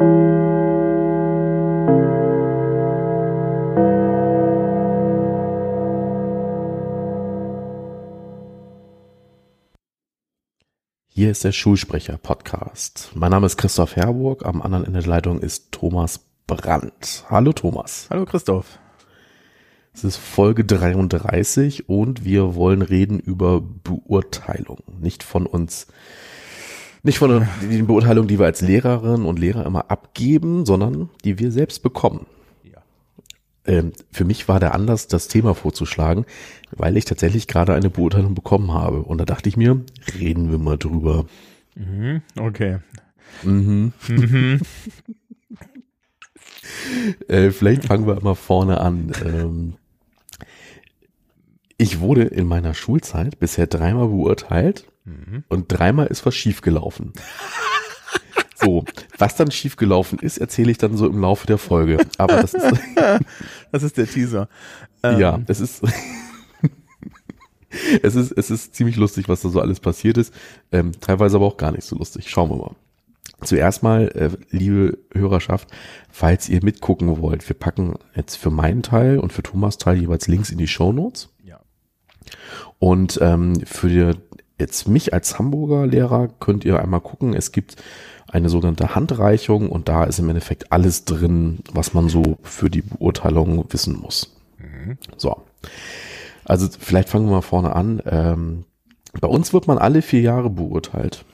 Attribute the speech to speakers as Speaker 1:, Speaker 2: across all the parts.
Speaker 1: Hier ist der Schulsprecher-Podcast. Mein Name ist Christoph Herburg, am anderen Ende der Leitung ist Thomas Brandt. Hallo Thomas.
Speaker 2: Hallo Christoph.
Speaker 1: Es ist Folge 33 und wir wollen reden über Beurteilung. Nicht von uns, nicht von den Beurteilungen, die wir als Lehrerinnen und Lehrer immer abgeben, sondern die wir selbst bekommen.
Speaker 2: Ja.
Speaker 1: Ähm, für mich war der Anlass, das Thema vorzuschlagen, weil ich tatsächlich gerade eine Beurteilung bekommen habe. Und da dachte ich mir, reden wir mal drüber.
Speaker 2: Mhm, okay.
Speaker 1: Mhm.
Speaker 2: Mhm.
Speaker 1: Äh, vielleicht fangen wir mal vorne an. Ähm, ich wurde in meiner Schulzeit bisher dreimal beurteilt
Speaker 2: Mhm.
Speaker 1: und dreimal ist was schiefgelaufen. So, was dann schiefgelaufen ist, erzähle ich dann so im Laufe der Folge. Aber das ist,
Speaker 2: Das ist der Teaser. Ähm,
Speaker 1: ja, es ist, es ist, es ist ziemlich lustig, was da so alles passiert ist. Ähm, teilweise aber auch gar nicht so lustig. Schauen wir mal. Zuerst mal, äh, liebe Hörerschaft, falls ihr mitgucken wollt, wir packen jetzt für meinen Teil und für Thomas Teil jeweils Links in die Show Notes.
Speaker 2: Ja.
Speaker 1: Und ähm, für die, jetzt mich als Hamburger Lehrer könnt ihr einmal gucken. Es gibt eine sogenannte Handreichung und da ist im Endeffekt alles drin, was man so für die Beurteilung wissen muss.
Speaker 2: Mhm.
Speaker 1: So. Also vielleicht fangen wir mal vorne an. Ähm, bei uns wird man alle vier Jahre beurteilt.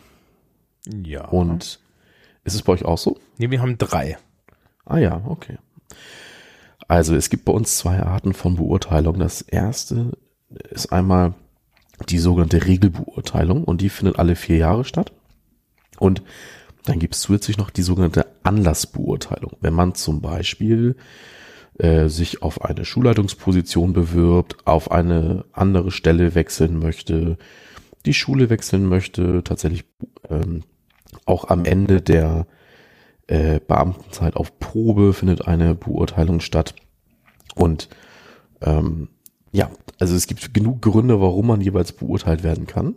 Speaker 2: Ja.
Speaker 1: Und ist es bei euch auch so?
Speaker 2: nee, wir haben drei.
Speaker 1: Ah ja, okay. Also es gibt bei uns zwei Arten von Beurteilung. Das erste ist einmal die sogenannte Regelbeurteilung und die findet alle vier Jahre statt. Und dann gibt es zusätzlich noch die sogenannte Anlassbeurteilung. Wenn man zum Beispiel äh, sich auf eine Schulleitungsposition bewirbt, auf eine andere Stelle wechseln möchte, die Schule wechseln möchte, tatsächlich ähm, auch am Ende der äh, Beamtenzeit auf Probe findet eine Beurteilung statt. Und ähm, ja, also es gibt genug Gründe, warum man jeweils beurteilt werden kann.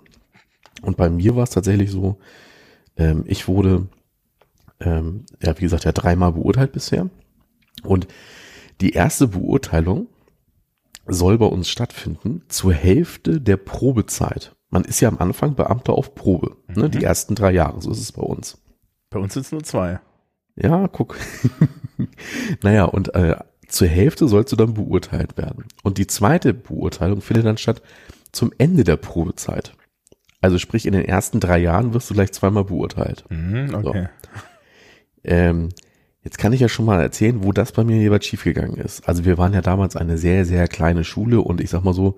Speaker 1: Und bei mir war es tatsächlich so, ähm, ich wurde, ähm, ja, wie gesagt, ja dreimal beurteilt bisher. Und die erste Beurteilung soll bei uns stattfinden zur Hälfte der Probezeit. Man ist ja am Anfang Beamter auf Probe, ne,
Speaker 2: Mhm.
Speaker 1: die ersten drei Jahre, so ist es bei uns.
Speaker 2: Bei uns sind es nur zwei.
Speaker 1: Ja, guck. naja, und äh, zur Hälfte sollst du dann beurteilt werden. Und die zweite Beurteilung findet dann statt zum Ende der Probezeit. Also sprich, in den ersten drei Jahren wirst du gleich zweimal beurteilt.
Speaker 2: Mhm, okay.
Speaker 1: Ähm, jetzt kann ich ja schon mal erzählen, wo das bei mir jeweils schiefgegangen ist. Also wir waren ja damals eine sehr, sehr kleine Schule und ich sag mal so,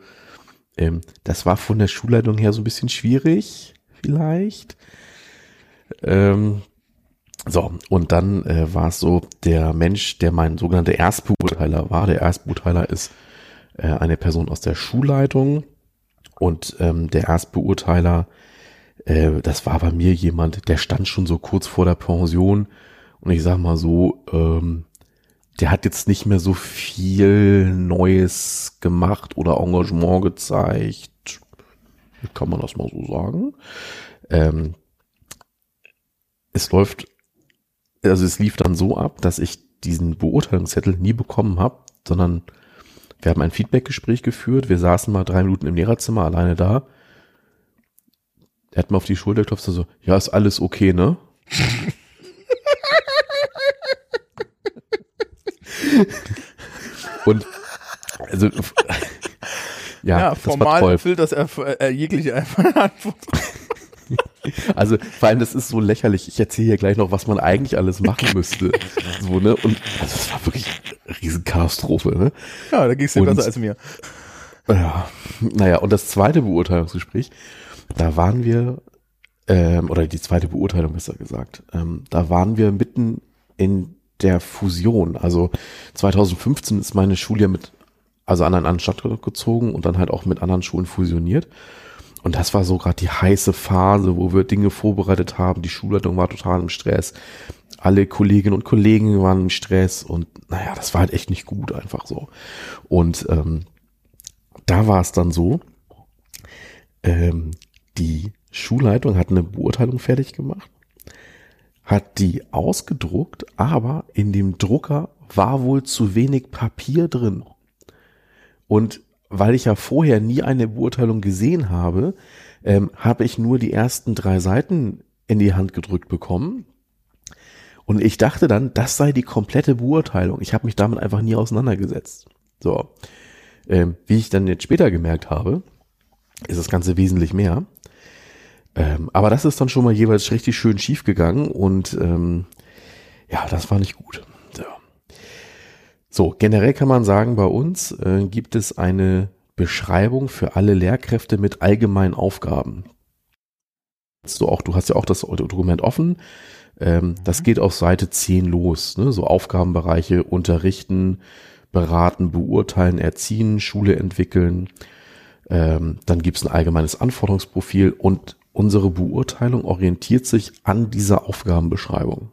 Speaker 1: ähm, das war von der Schulleitung her so ein bisschen schwierig, vielleicht. Ähm, so, und dann äh, war es so, der Mensch, der mein sogenannter Erstbeurteiler war, der Erstbeurteiler ist äh, eine Person aus der Schulleitung und ähm, der Erstbeurteiler, äh, das war bei mir jemand, der stand schon so kurz vor der Pension und ich sag mal so, ähm, der hat jetzt nicht mehr so viel Neues gemacht oder Engagement gezeigt. Kann man das mal so sagen? Ähm, es läuft, also es lief dann so ab, dass ich diesen Beurteilungszettel nie bekommen habe, sondern wir haben ein Feedbackgespräch geführt. Wir saßen mal drei Minuten im Lehrerzimmer alleine da. Er hat mir auf die Schulter geklopft und so, ja, ist alles okay, ne? und also ja,
Speaker 2: Ja,
Speaker 1: das war
Speaker 2: formal
Speaker 1: toll.
Speaker 2: erfüllt das erf- äh, jegliche Antwort.
Speaker 1: Also vor allem, das ist so lächerlich. Ich erzähle hier gleich noch, was man eigentlich alles machen müsste. So, ne? Und also das war wirklich eine Riesenkatastrophe, ne?
Speaker 2: Ja, da ging es dir besser als mir.
Speaker 1: Ja, naja, und das zweite Beurteilungsgespräch, da waren wir, ähm, oder die zweite Beurteilung besser gesagt, ähm, da waren wir mitten in der Fusion. Also 2015 ist meine Schule ja mit, also an einen anderen Standort gezogen und dann halt auch mit anderen Schulen fusioniert. Und das war so gerade die heiße Phase, wo wir Dinge vorbereitet haben. Die Schulleitung war total im Stress. Alle Kolleginnen und Kollegen waren im Stress und naja, das war halt echt nicht gut einfach so. Und ähm, da war es dann so, ähm, die Schulleitung hat eine Beurteilung fertig gemacht, hat die ausgedruckt, aber in dem Drucker war wohl zu wenig Papier drin. Und weil ich ja vorher nie eine Beurteilung gesehen habe, ähm, habe ich nur die ersten drei Seiten in die Hand gedrückt bekommen. Und ich dachte dann, das sei die komplette Beurteilung. Ich habe mich damit einfach nie auseinandergesetzt. So, ähm, wie ich dann jetzt später gemerkt habe, ist das Ganze wesentlich mehr. Ähm, aber das ist dann schon mal jeweils richtig schön schief gegangen und ähm, ja, das war nicht gut. So. generell kann man sagen, bei uns äh, gibt es eine Beschreibung für alle Lehrkräfte mit allgemeinen Aufgaben. So auch, du hast ja auch das Dokument offen. Ähm, das mhm. geht auf Seite 10 los. Ne? So Aufgabenbereiche unterrichten, beraten, beurteilen, erziehen, Schule entwickeln. Ähm, dann gibt es ein allgemeines Anforderungsprofil und unsere Beurteilung orientiert sich an dieser Aufgabenbeschreibung.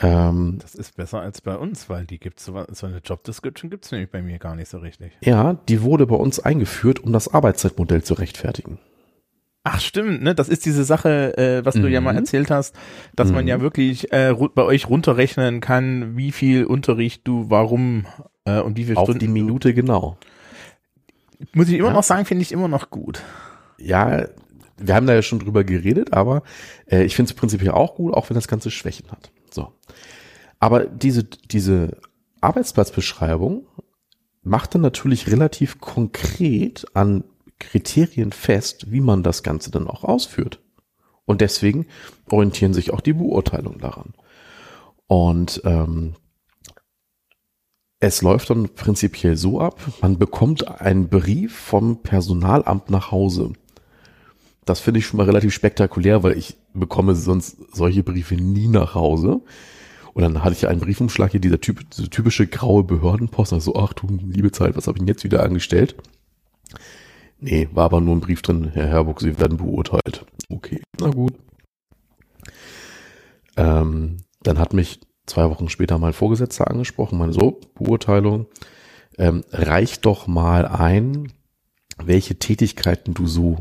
Speaker 2: Ähm, das ist besser als bei uns, weil die gibt's so, so eine Job Description gibt es nämlich bei mir gar nicht so richtig.
Speaker 1: Ja, die wurde bei uns eingeführt, um das Arbeitszeitmodell zu rechtfertigen.
Speaker 2: Ach stimmt, ne? Das ist diese Sache, äh, was mhm. du ja mal mhm. erzählt hast, dass mhm. man ja mhm. wirklich äh, bei euch runterrechnen kann, wie viel Unterricht du, warum äh, und wie viel
Speaker 1: Auf Stunden. die Minute genau.
Speaker 2: Muss ich immer ja. noch sagen, finde ich immer noch gut.
Speaker 1: Ja, wir haben da ja schon drüber geredet, aber äh, ich finde es prinzipiell auch gut, auch wenn das Ganze Schwächen hat. So. Aber diese, diese Arbeitsplatzbeschreibung macht dann natürlich relativ konkret an Kriterien fest, wie man das Ganze dann auch ausführt. Und deswegen orientieren sich auch die Beurteilungen daran. Und ähm, es läuft dann prinzipiell so ab, man bekommt einen Brief vom Personalamt nach Hause. Das finde ich schon mal relativ spektakulär, weil ich bekomme sonst solche Briefe nie nach Hause. Und dann hatte ich einen Briefumschlag hier, dieser typ, diese typische graue Behördenpost. Also, ach du liebe Zeit, was habe ich denn jetzt wieder angestellt? Nee, war aber nur ein Brief drin, Herr Herburg, Sie werden beurteilt. Okay, na gut. Ähm, dann hat mich zwei Wochen später mein Vorgesetzter angesprochen, meine so, Beurteilung, ähm, reicht doch mal ein, welche Tätigkeiten du so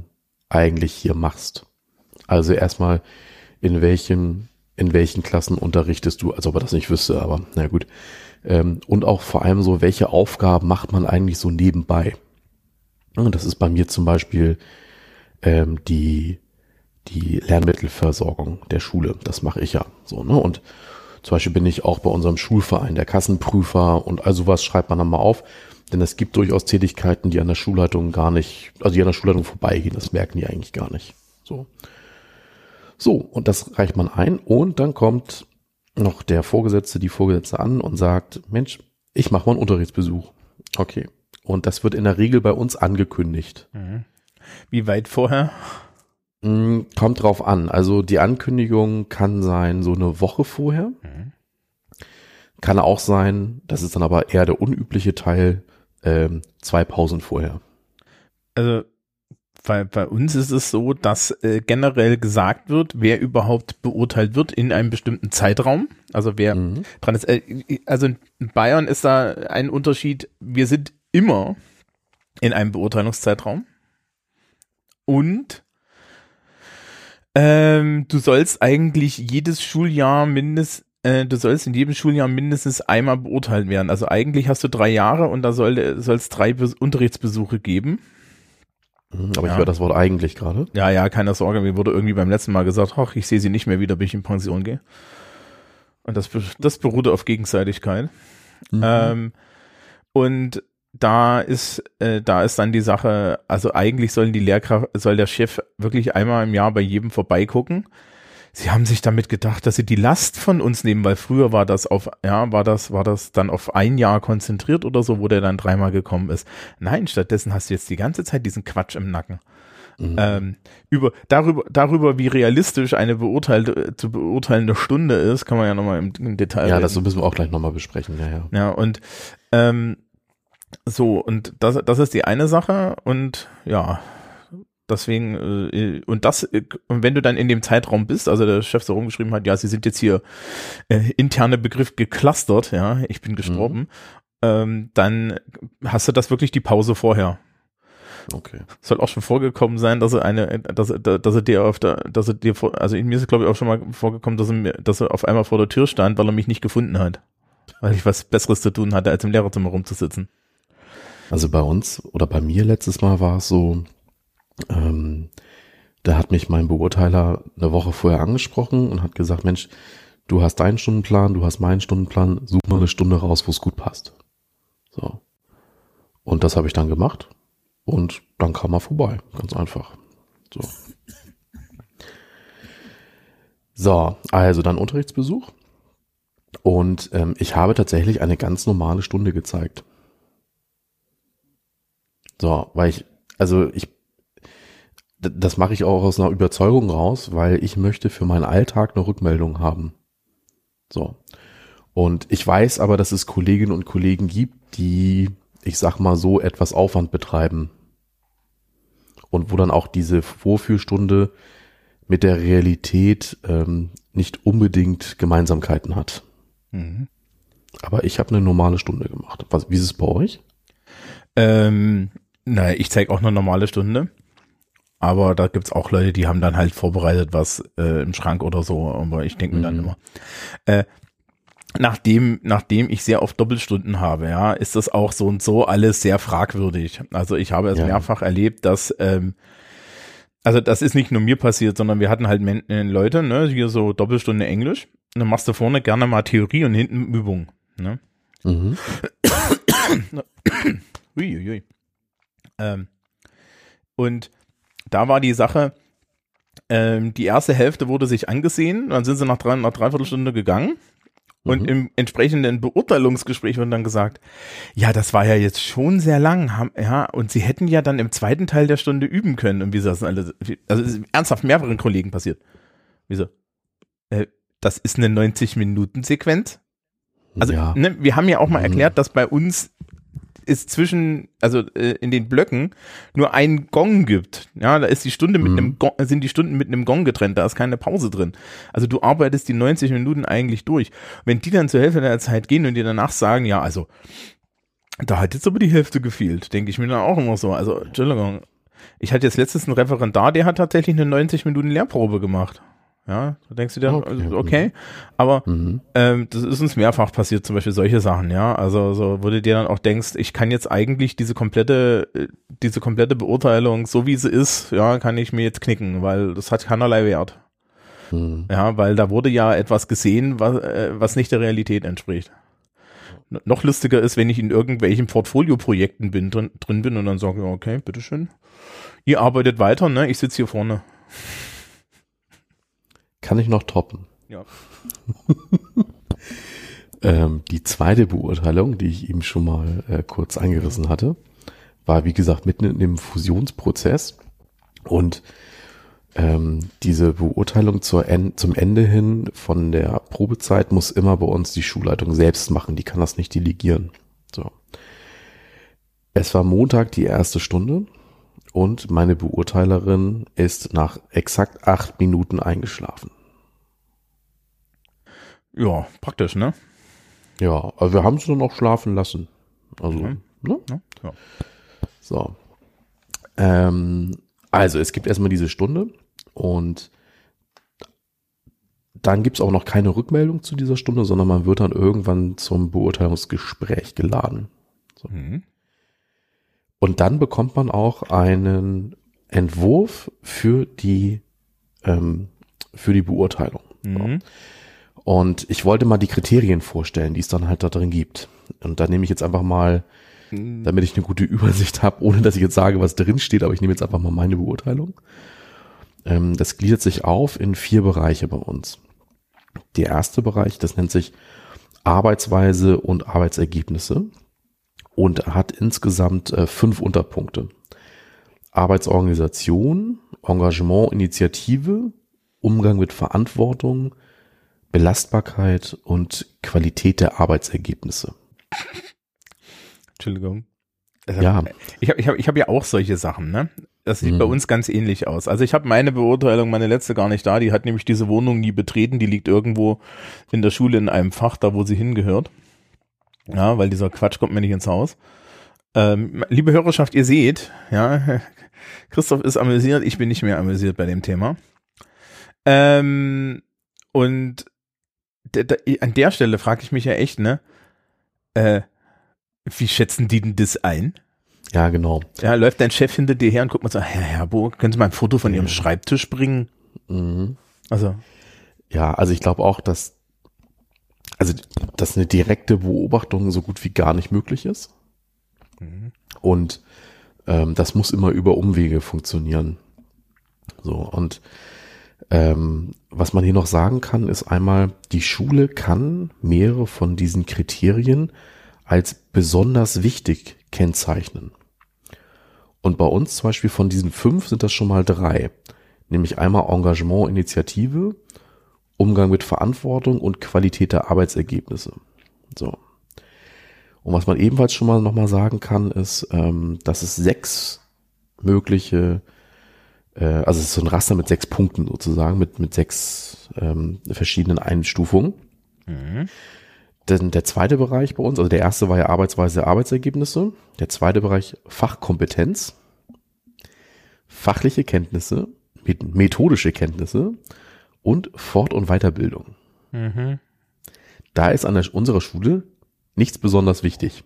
Speaker 1: eigentlich hier machst. Also erstmal, in welchen, in welchen Klassen unterrichtest du, als ob er das nicht wüsste, aber na gut. Ähm, und auch vor allem so, welche Aufgaben macht man eigentlich so nebenbei? Und das ist bei mir zum Beispiel ähm, die, die Lernmittelversorgung der Schule. Das mache ich ja so, ne? Und zum Beispiel bin ich auch bei unserem Schulverein der Kassenprüfer und all sowas schreibt man dann mal auf. Denn es gibt durchaus Tätigkeiten, die an der Schulleitung gar nicht, also die an der Schulleitung vorbeigehen. Das merken die eigentlich gar nicht. So. So, und das reicht man ein und dann kommt noch der Vorgesetzte, die Vorgesetzte an und sagt, Mensch, ich mache mal einen Unterrichtsbesuch. Okay. Und das wird in der Regel bei uns angekündigt. Mhm.
Speaker 2: Wie weit vorher?
Speaker 1: Mm, kommt drauf an. Also die Ankündigung kann sein so eine Woche vorher. Mhm. Kann auch sein, das ist dann aber eher der unübliche Teil, ähm, zwei Pausen vorher.
Speaker 2: Also bei, bei uns ist es so, dass äh, generell gesagt wird, wer überhaupt beurteilt wird in einem bestimmten Zeitraum. Also wer mhm. dran ist. Äh, also in Bayern ist da ein Unterschied. Wir sind immer in einem Beurteilungszeitraum. Und ähm, du sollst eigentlich jedes Schuljahr mindestens äh, du sollst in jedem Schuljahr mindestens einmal beurteilt werden. Also eigentlich hast du drei Jahre und da soll es drei Be Unterrichtsbesuche geben.
Speaker 1: Mhm, aber ja. ich höre das Wort eigentlich gerade.
Speaker 2: Ja, ja, keine Sorge. Mir wurde irgendwie beim letzten Mal gesagt, ach, ich sehe sie nicht mehr wieder, bis ich in Pension gehe. Und das, das beruhte auf Gegenseitigkeit. Mhm. Ähm, und da ist, äh, da ist dann die Sache, also eigentlich sollen die Lehrkraft, soll der Chef wirklich einmal im Jahr bei jedem vorbeigucken. Sie haben sich damit gedacht, dass sie die Last von uns nehmen, weil früher war das auf, ja, war das, war das dann auf ein Jahr konzentriert oder so, wo der dann dreimal gekommen ist. Nein, stattdessen hast du jetzt die ganze Zeit diesen Quatsch im Nacken. Mhm. Ähm, über, darüber, darüber, wie realistisch eine beurteilte, zu beurteilende Stunde ist, kann man ja nochmal im, im Detail.
Speaker 1: Ja, reden. das müssen wir auch gleich nochmal besprechen, ja, ja.
Speaker 2: Ja, und, ähm, so, und das, das ist die eine Sache und ja, deswegen, äh, und das, äh, wenn du dann in dem Zeitraum bist, also der Chef so rumgeschrieben hat, ja, sie sind jetzt hier äh, interne Begriff geclustert, ja, ich bin gestorben, mhm. ähm, dann hast du das wirklich die Pause vorher.
Speaker 1: Okay.
Speaker 2: Soll auch schon vorgekommen sein, dass er eine, dass er, dass er dir auf der, dass er dir vor, also mir ist es glaube ich auch schon mal vorgekommen, dass er mir, dass er auf einmal vor der Tür stand, weil er mich nicht gefunden hat. Weil ich was Besseres zu tun hatte, als im Lehrerzimmer rumzusitzen.
Speaker 1: Also bei uns oder bei mir letztes Mal war es so, ähm, da hat mich mein Beurteiler eine Woche vorher angesprochen und hat gesagt, Mensch, du hast deinen Stundenplan, du hast meinen Stundenplan, such mal eine Stunde raus, wo es gut passt. So. Und das habe ich dann gemacht und dann kam er vorbei, ganz einfach. So. So, also dann Unterrichtsbesuch. Und ähm, ich habe tatsächlich eine ganz normale Stunde gezeigt. So, weil ich, also ich, das mache ich auch aus einer Überzeugung raus, weil ich möchte für meinen Alltag eine Rückmeldung haben. So. Und ich weiß aber, dass es Kolleginnen und Kollegen gibt, die, ich sag mal so, etwas Aufwand betreiben. Und wo dann auch diese Vorführstunde mit der Realität ähm, nicht unbedingt Gemeinsamkeiten hat. Mhm. Aber ich habe eine normale Stunde gemacht. Was, wie ist es bei euch?
Speaker 2: Ähm, naja, ich zeige auch eine normale Stunde. Aber da gibt's auch Leute, die haben dann halt vorbereitet was äh, im Schrank oder so. Aber ich denke mir dann mhm. immer. Äh, nachdem, nachdem ich sehr oft Doppelstunden habe, ja, ist das auch so und so alles sehr fragwürdig. Also ich habe es ja. mehrfach erlebt, dass ähm, also das ist nicht nur mir passiert, sondern wir hatten halt äh, Leute, ne, hier so Doppelstunde Englisch. Und dann machst du vorne gerne mal Theorie und hinten Übung. Ne? Mhm. Uiuiui. Ähm, und da war die Sache, ähm, die erste Hälfte wurde sich angesehen, dann sind sie nach drei, nach dreiviertel Stunde gegangen. Und mhm. im entsprechenden Beurteilungsgespräch wird dann gesagt, ja, das war ja jetzt schon sehr lang, haben, ja, und sie hätten ja dann im zweiten Teil der Stunde üben können. Und wie das alle, also ist ernsthaft mehreren Kollegen passiert. Wieso? Äh, das ist eine 90-Minuten-Sequenz. Also, ja. ne, wir haben ja auch mal mhm. erklärt, dass bei uns es zwischen, also äh, in den Blöcken nur ein Gong gibt. Ja, da ist die Stunde mit mhm. einem Gong, sind die Stunden mit einem Gong getrennt, da ist keine Pause drin. Also du arbeitest die 90 Minuten eigentlich durch. Wenn die dann zur Hälfte der Zeit gehen und dir danach sagen, ja, also da hat jetzt aber die Hälfte gefehlt, denke ich mir dann auch immer so. Also, Entschuldigung. Ich hatte jetzt letztens einen Referendar, der hat tatsächlich eine 90 Minuten Lehrprobe gemacht. Ja, da denkst du dir, okay, also, okay. aber mhm. ähm, das ist uns mehrfach passiert, zum Beispiel solche Sachen, ja. Also so, wo du dir dann auch denkst, ich kann jetzt eigentlich diese komplette, äh, diese komplette Beurteilung, so wie sie ist, ja, kann ich mir jetzt knicken, weil das hat keinerlei Wert. Mhm. Ja, weil da wurde ja etwas gesehen, was, äh, was nicht der Realität entspricht. Noch lustiger ist, wenn ich in irgendwelchen Portfolioprojekten bin, drin, drin bin und dann sage, okay, bitteschön. Ihr arbeitet weiter, ne? Ich sitze hier vorne.
Speaker 1: Kann ich noch toppen.
Speaker 2: Ja.
Speaker 1: ähm, die zweite Beurteilung, die ich eben schon mal äh, kurz eingerissen hatte, war wie gesagt mitten in dem Fusionsprozess und ähm, diese Beurteilung en zum Ende hin von der Probezeit muss immer bei uns die Schulleitung selbst machen. Die kann das nicht delegieren. So. Es war Montag die erste Stunde und meine Beurteilerin ist nach exakt acht Minuten eingeschlafen.
Speaker 2: Ja, praktisch, ne?
Speaker 1: Ja, also wir haben sie dann auch schlafen lassen. Also, mhm. ne? Ja, ja. So. Ähm, also, es gibt erstmal diese Stunde und dann gibt es auch noch keine Rückmeldung zu dieser Stunde, sondern man wird dann irgendwann zum Beurteilungsgespräch geladen. So. Mhm. Und dann bekommt man auch einen Entwurf für die, ähm, für die Beurteilung. Mhm. Und ich wollte mal die Kriterien vorstellen, die es dann halt da drin gibt. Und da nehme ich jetzt einfach mal, mhm. damit ich eine gute Übersicht habe, ohne dass ich jetzt sage, was drin steht, aber ich nehme jetzt einfach mal meine Beurteilung. Ähm, das gliedert sich auf in vier Bereiche bei uns. Der erste Bereich, das nennt sich Arbeitsweise und Arbeitsergebnisse und hat insgesamt äh, fünf Unterpunkte. Arbeitsorganisation, Engagement, Initiative, Umgang mit Verantwortung, Belastbarkeit und Qualität der Arbeitsergebnisse.
Speaker 2: Entschuldigung.
Speaker 1: Also, ja.
Speaker 2: Ich habe ich hab, ich hab ja auch solche Sachen, ne? Das sieht mhm. bei uns ganz ähnlich aus. Also ich habe meine Beurteilung, meine letzte gar nicht da. Die hat nämlich diese Wohnung nie betreten. Die liegt irgendwo in der Schule in einem Fach, da wo sie hingehört. Ja, weil dieser Quatsch kommt mir nicht ins Haus. Ähm, liebe Hörerschaft, ihr seht, ja, Christoph ist amüsiert, ich bin nicht mehr amüsiert bei dem Thema. Ähm, und an der Stelle frage ich mich ja echt, ne? Äh, wie schätzen die denn das ein?
Speaker 1: Ja, genau.
Speaker 2: Ja, läuft dein Chef hinter dir her und guckt mal so, Herr Herbo, können Sie mal ein Foto von Ihrem Schreibtisch bringen?
Speaker 1: Mhm.
Speaker 2: Also.
Speaker 1: Ja, also ich glaube auch, dass, also, dass eine direkte Beobachtung so gut wie gar nicht möglich ist. Mhm. Und ähm, das muss immer über Umwege funktionieren. So, und ähm, was man hier noch sagen kann, ist einmal, die Schule kann mehrere von diesen Kriterien als besonders wichtig kennzeichnen. Und bei uns zum Beispiel von diesen fünf sind das schon mal drei. Nämlich einmal Engagement, Initiative, Umgang mit Verantwortung und Qualität der Arbeitsergebnisse. So. Und was man ebenfalls schon mal nochmal sagen kann, ist, ähm, dass es sechs mögliche, äh, also es ist so ein Raster mit sechs Punkten sozusagen, mit, mit sechs ähm, verschiedenen Einstufungen. Mhm. Denn der zweite Bereich bei uns, also der erste war ja Arbeitsweise, Arbeitsergebnisse. Der zweite Bereich Fachkompetenz, fachliche Kenntnisse, methodische Kenntnisse und Fort- und Weiterbildung. Mhm. Da ist an der, unserer Schule nichts besonders wichtig.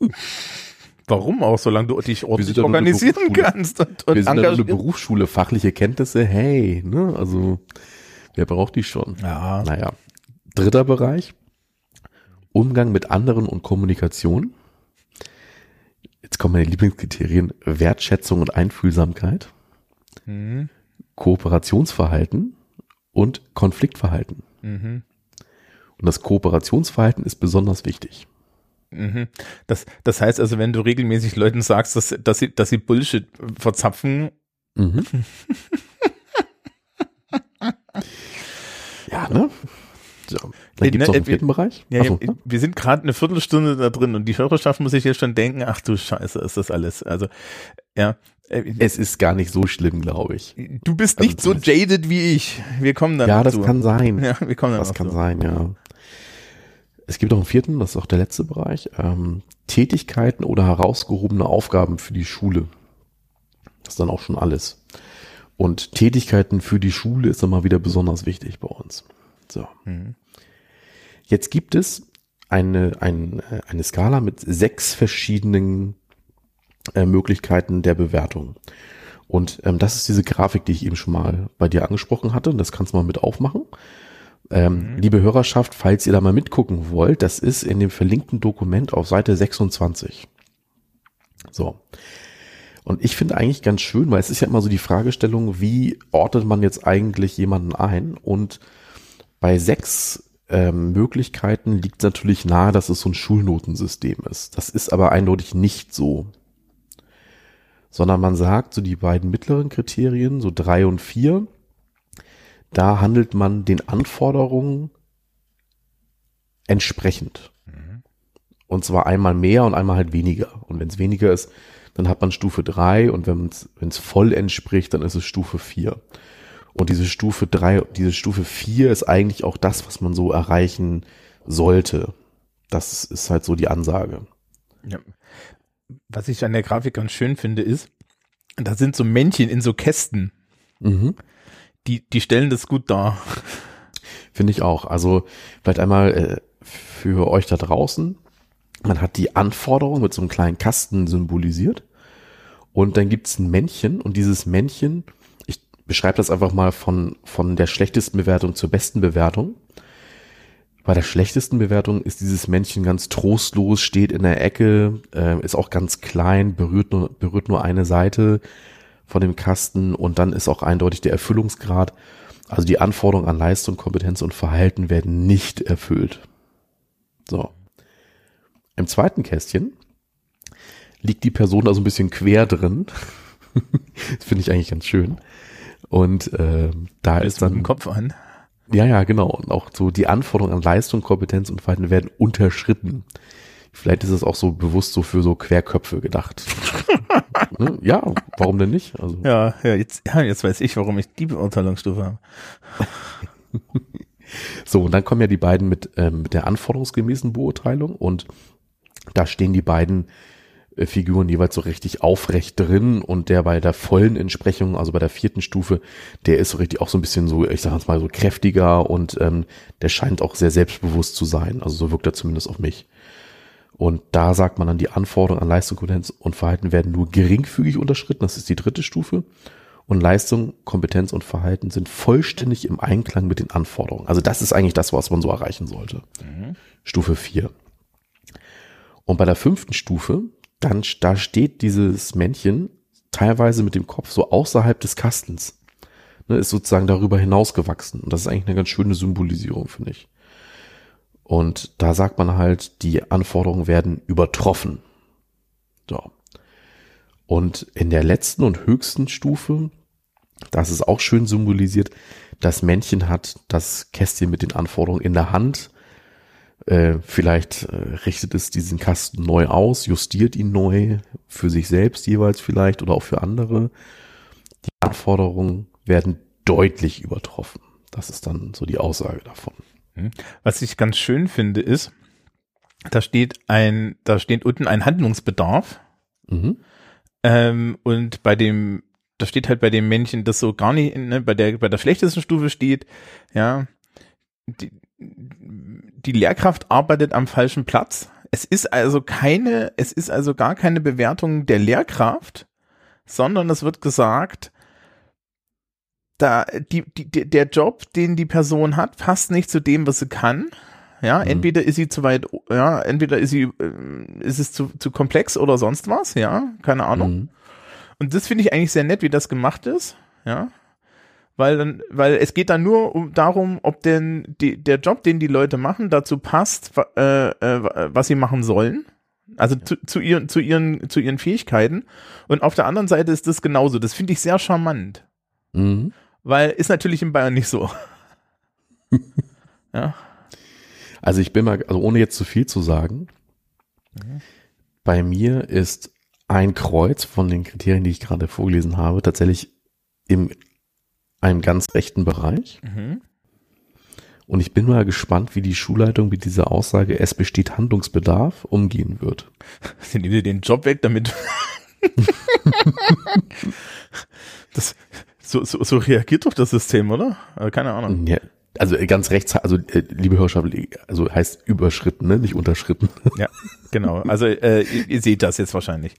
Speaker 2: Warum auch, solange du dich ordentlich organisieren kannst?
Speaker 1: Und, und wir sind eine Berufsschule, fachliche Kenntnisse, hey, ne, also wer braucht die schon?
Speaker 2: Ja.
Speaker 1: Naja. Dritter Bereich, Umgang mit anderen und Kommunikation. Jetzt kommen meine Lieblingskriterien, Wertschätzung und Einfühlsamkeit, mhm. Kooperationsverhalten und Konfliktverhalten. Mhm. Und das Kooperationsverhalten ist besonders wichtig.
Speaker 2: Mhm. Das, das heißt also, wenn du regelmäßig Leuten sagst, dass, dass, sie, dass sie Bullshit verzapfen. Mhm.
Speaker 1: ja, ne? So. Dann gibt es noch einen vierten Bereich.
Speaker 2: Ja, Achso, ne? Wir sind gerade eine Viertelstunde da drin und die Hörerschaft muss sich jetzt schon denken, ach du Scheiße, ist das alles. Also, ja.
Speaker 1: Äh, es ist gar nicht so schlimm, glaube ich.
Speaker 2: Du bist also nicht so jaded wie ich. Wir kommen dann
Speaker 1: Ja, das zu. kann sein.
Speaker 2: Ja, wir kommen dann
Speaker 1: Das kann zu. sein, ja. Es gibt auch einen vierten, das ist auch der letzte Bereich. Ähm, Tätigkeiten oder herausgehobene Aufgaben für die Schule. Das ist dann auch schon alles. Und Tätigkeiten für die Schule ist dann mal wieder besonders wichtig bei uns. So. Mhm. Jetzt gibt es eine, eine, eine Skala mit sechs verschiedenen äh, Möglichkeiten der Bewertung. Und ähm, das ist diese Grafik, die ich eben schon mal bei dir angesprochen hatte. Und das kannst du mal mit aufmachen. Ähm, mhm. Liebe Hörerschaft, falls ihr da mal mitgucken wollt, das ist in dem verlinkten Dokument auf Seite 26. So. Und ich finde eigentlich ganz schön, weil es ist ja immer so die Fragestellung, wie ordnet man jetzt eigentlich jemanden ein? Und bei sechs ähm, Möglichkeiten liegt natürlich nahe, dass es so ein Schulnotensystem ist. Das ist aber eindeutig nicht so. Sondern man sagt, so die beiden mittleren Kriterien, so drei und vier, da handelt man den Anforderungen entsprechend. Mhm. Und zwar einmal mehr und einmal halt weniger. Und wenn es weniger ist, dann hat man Stufe drei und wenn es voll entspricht, dann ist es Stufe vier. Und diese Stufe drei, diese Stufe vier ist eigentlich auch das, was man so erreichen sollte. Das ist halt so die Ansage.
Speaker 2: Ja. Was ich an der Grafik ganz schön finde, ist, da sind so Männchen in so Kästen. Mhm. Die, die stellen das gut dar.
Speaker 1: Finde ich auch. Also vielleicht einmal äh, für euch da draußen. Man hat die Anforderung mit so einem kleinen Kasten symbolisiert. Und dann gibt es ein Männchen und dieses Männchen beschreibe das einfach mal von, von der schlechtesten Bewertung zur besten Bewertung. Bei der schlechtesten Bewertung ist dieses Männchen ganz trostlos, steht in der Ecke, äh, ist auch ganz klein, berührt nur, berührt nur eine Seite von dem Kasten und dann ist auch eindeutig der Erfüllungsgrad. Also die Anforderungen an Leistung, Kompetenz und Verhalten werden nicht erfüllt. So. Im zweiten Kästchen liegt die Person da so ein bisschen quer drin. das finde ich eigentlich ganz schön. Und äh, da ist dann
Speaker 2: mit dem Kopf an.
Speaker 1: Ja, ja, genau. Und auch so die Anforderungen an Leistung, Kompetenz und Verhalten werden unterschritten. Vielleicht ist es auch so bewusst so für so Querköpfe gedacht. ne? Ja, warum denn nicht?
Speaker 2: Also. Ja, ja jetzt, ja, jetzt weiß ich, warum ich die Beurteilungsstufe habe.
Speaker 1: so, und dann kommen ja die beiden mit, ähm, mit der anforderungsgemäßen Beurteilung und da stehen die beiden äh, Figuren jeweils so richtig aufrecht drin und der bei der vollen Entsprechung, also bei der vierten Stufe, der ist so richtig auch so ein bisschen so, ich sag jetzt mal so kräftiger und ähm, der scheint auch sehr selbstbewusst zu sein. Also so wirkt er zumindest auf mich. Und da sagt man dann, die Anforderungen an Leistung, Kompetenz und Verhalten werden nur geringfügig unterschritten. Das ist die dritte Stufe. Und Leistung, Kompetenz und Verhalten sind vollständig im Einklang mit den Anforderungen. Also das ist eigentlich das, was man so erreichen sollte. Mhm. Stufe 4. Und bei der fünften Stufe, dann, da steht dieses Männchen teilweise mit dem Kopf so außerhalb des Kastens. Ne, ist sozusagen darüber hinausgewachsen. Und das ist eigentlich eine ganz schöne Symbolisierung, finde ich. Und da sagt man halt, die Anforderungen werden übertroffen. So. Und in der letzten und höchsten Stufe, das ist auch schön symbolisiert, das Männchen hat das Kästchen mit den Anforderungen in der Hand äh, vielleicht äh, richtet es diesen Kasten neu aus, justiert ihn neu für sich selbst jeweils vielleicht oder auch für andere. Die Anforderungen werden deutlich übertroffen. Das ist dann so die Aussage davon.
Speaker 2: Was ich ganz schön finde ist, da steht ein, da steht unten ein Handlungsbedarf. Mhm. Ähm, und bei dem, da steht halt bei dem Männchen, das so gar nicht, ne, bei der, bei der schlechtesten Stufe steht, ja, die, die Lehrkraft arbeitet am falschen Platz. Es ist also keine, es ist also gar keine Bewertung der Lehrkraft, sondern es wird gesagt, da die, die, der Job, den die Person hat, passt nicht zu dem, was sie kann. Ja, mhm. entweder ist sie zu weit, ja, entweder ist sie, äh, ist es zu, zu komplex oder sonst was, ja, keine Ahnung. Mhm. Und das finde ich eigentlich sehr nett, wie das gemacht ist, ja weil dann, weil es geht dann nur um darum, ob denn die, der Job, den die Leute machen, dazu passt, äh, äh, was sie machen sollen. Also ja. zu, zu, ihren, zu, ihren, zu ihren Fähigkeiten. Und auf der anderen Seite ist das genauso. Das finde ich sehr charmant. Mhm. Weil ist natürlich in Bayern nicht so.
Speaker 1: ja. Also ich bin mal, also ohne jetzt zu viel zu sagen, mhm. bei mir ist ein Kreuz von den Kriterien, die ich gerade vorgelesen habe, tatsächlich im einem ganz rechten Bereich. Mhm. Und ich bin mal gespannt, wie die Schulleitung mit dieser Aussage, es besteht Handlungsbedarf, umgehen wird.
Speaker 2: Sie nehmen den Job weg, damit. das, so, so, so reagiert doch das System, oder? Also keine Ahnung.
Speaker 1: Ja, also ganz rechts, also äh, liebe Hörerschaft, also heißt überschritten, ne? nicht unterschritten.
Speaker 2: Ja, genau. Also äh, ihr, ihr seht das jetzt wahrscheinlich.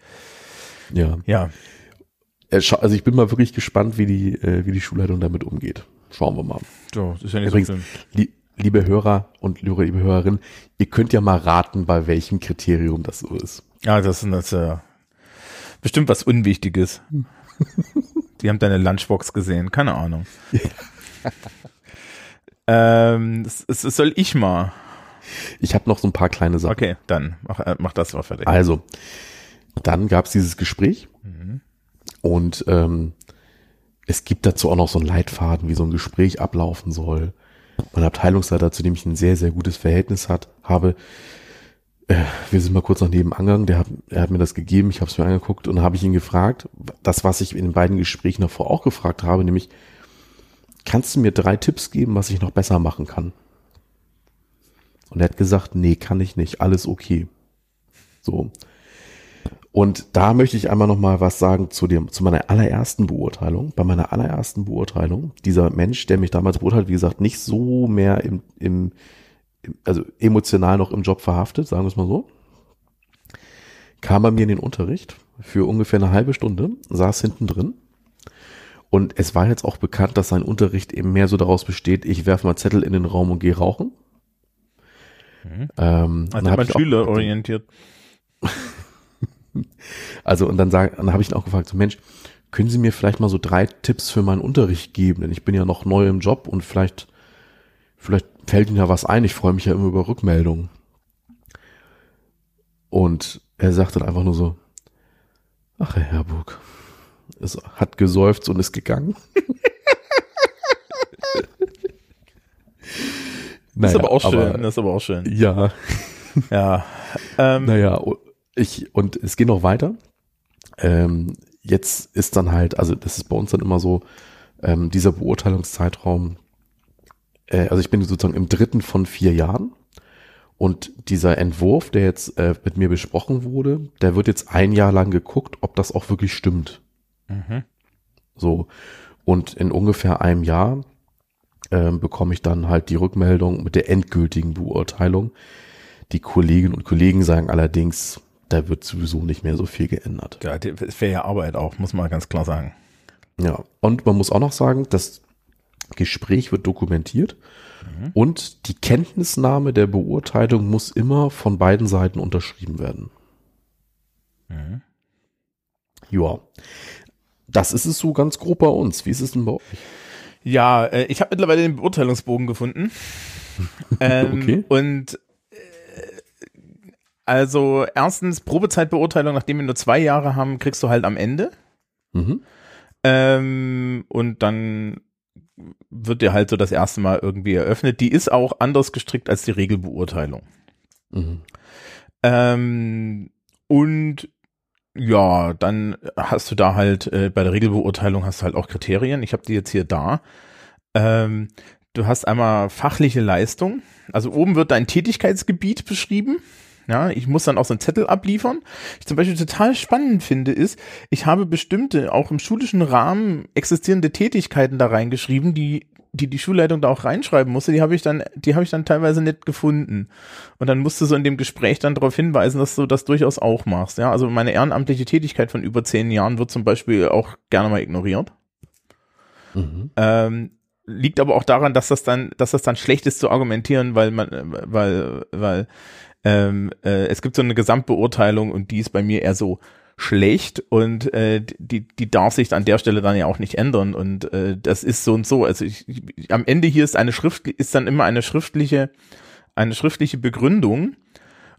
Speaker 1: Ja. Ja. Äh, also ich bin mal wirklich gespannt, wie die, äh, wie die Schulleitung damit umgeht. Schauen wir mal. So, das ist ja nicht Übrigens, so li liebe Hörer und liebe Hörerinnen, ihr könnt ja mal raten, bei welchem Kriterium das so ist.
Speaker 2: Ja, das ist das, äh, bestimmt was Unwichtiges. die haben deine Lunchbox gesehen, keine Ahnung. ähm, das, das, soll ich mal.
Speaker 1: Ich habe noch so ein paar kleine Sachen.
Speaker 2: Okay, dann mach, äh, mach das mal fertig.
Speaker 1: Also, dann gab es dieses Gespräch. Mhm. Und ähm, es gibt dazu auch noch so einen Leitfaden, wie so ein Gespräch ablaufen soll. Mein Abteilungsleiter, zu dem ich ein sehr, sehr gutes Verhältnis hat, habe, wir sind mal kurz nach nebenan gegangen, der hat, er hat mir das gegeben, ich habe es mir angeguckt und habe ich ihn gefragt, das, was ich in den beiden Gesprächen davor auch gefragt habe, nämlich, kannst du mir drei Tipps geben, was ich noch besser machen kann? Und er hat gesagt, nee, kann ich nicht, alles okay. So. Und da möchte ich einmal noch mal was sagen zu dem, zu meiner allerersten Beurteilung. Bei meiner allerersten Beurteilung, dieser Mensch, der mich damals beurteilt, wie gesagt, nicht so mehr im, im, also emotional noch im Job verhaftet, sagen wir es mal so, kam er mir in den Unterricht für ungefähr eine halbe Stunde, saß hinten drin. Und es war jetzt auch bekannt, dass sein Unterricht eben mehr so daraus besteht, ich werfe mal Zettel in den Raum und gehe rauchen.
Speaker 2: Mhm. Ähm, also man Schüler orientiert.
Speaker 1: Also und dann, sag, dann habe ich ihn auch gefragt, so Mensch, können Sie mir vielleicht mal so drei Tipps für meinen Unterricht geben? Denn ich bin ja noch neu im Job und vielleicht, vielleicht fällt Ihnen ja was ein. Ich freue mich ja immer über Rückmeldungen. Und er sagte dann einfach nur so, ach Herr Herburg, es hat gesäuft und ist gegangen.
Speaker 2: naja, das ist aber auch schön, aber, das ist aber auch schön.
Speaker 1: Ja.
Speaker 2: Ja.
Speaker 1: Ähm, naja, ich, und es geht noch weiter. Ähm, jetzt ist dann halt, also das ist bei uns dann immer so, ähm, dieser Beurteilungszeitraum, äh, also ich bin sozusagen im dritten von vier Jahren Und dieser Entwurf, der jetzt äh, mit mir besprochen wurde, der wird jetzt ein Jahr lang geguckt, ob das auch wirklich stimmt.
Speaker 2: Mhm.
Speaker 1: So. Und in ungefähr einem Jahr ähm, bekomme ich dann halt die Rückmeldung mit der endgültigen Beurteilung. Die Kolleginnen und Kollegen sagen allerdings, da wird sowieso nicht mehr so viel geändert.
Speaker 2: Ja, das wäre ja Arbeit auch, muss man ganz klar sagen.
Speaker 1: Ja, und man muss auch noch sagen, das Gespräch wird dokumentiert
Speaker 2: Mhm.
Speaker 1: und die Kenntnisnahme der Beurteilung muss immer von beiden Seiten unterschrieben werden.
Speaker 2: Mhm.
Speaker 1: Ja, das ist es so ganz grob bei uns. Wie ist es denn bei euch?
Speaker 2: Ja, äh, ich habe mittlerweile den Beurteilungsbogen gefunden. ähm,
Speaker 1: Okay.
Speaker 2: Und äh, also erstens Probezeitbeurteilung, nachdem wir nur zwei Jahre haben, kriegst du halt am Ende.
Speaker 1: Mhm.
Speaker 2: Ähm, und dann wird dir halt so das erste Mal irgendwie eröffnet. Die ist auch anders gestrickt als die Regelbeurteilung.
Speaker 1: Mhm.
Speaker 2: Ähm, und ja, dann hast du da halt äh, bei der Regelbeurteilung hast du halt auch Kriterien. Ich habe die jetzt hier da. Ähm, du hast einmal fachliche Leistung. Also oben wird dein Tätigkeitsgebiet beschrieben. Ja, ich muss dann auch so einen Zettel abliefern. Ich zum Beispiel total spannend finde, ist, ich habe bestimmte, auch im schulischen Rahmen existierende Tätigkeiten da reingeschrieben, die die die Schulleitung da auch reinschreiben musste, die habe ich dann, die habe ich dann teilweise nicht gefunden. Und dann musste so in dem Gespräch dann darauf hinweisen, dass du das durchaus auch machst. Ja, also meine ehrenamtliche Tätigkeit von über zehn Jahren wird zum Beispiel auch gerne mal ignoriert.
Speaker 1: Mhm.
Speaker 2: Ähm, liegt aber auch daran, dass das dann, dass das dann schlecht ist zu argumentieren, weil man, weil, weil ähm, äh, es gibt so eine Gesamtbeurteilung und die ist bei mir eher so schlecht und äh, die die darf sich an der Stelle dann ja auch nicht ändern und äh, das ist so und so. Also ich, ich, am Ende hier ist eine Schrift ist dann immer eine schriftliche eine schriftliche Begründung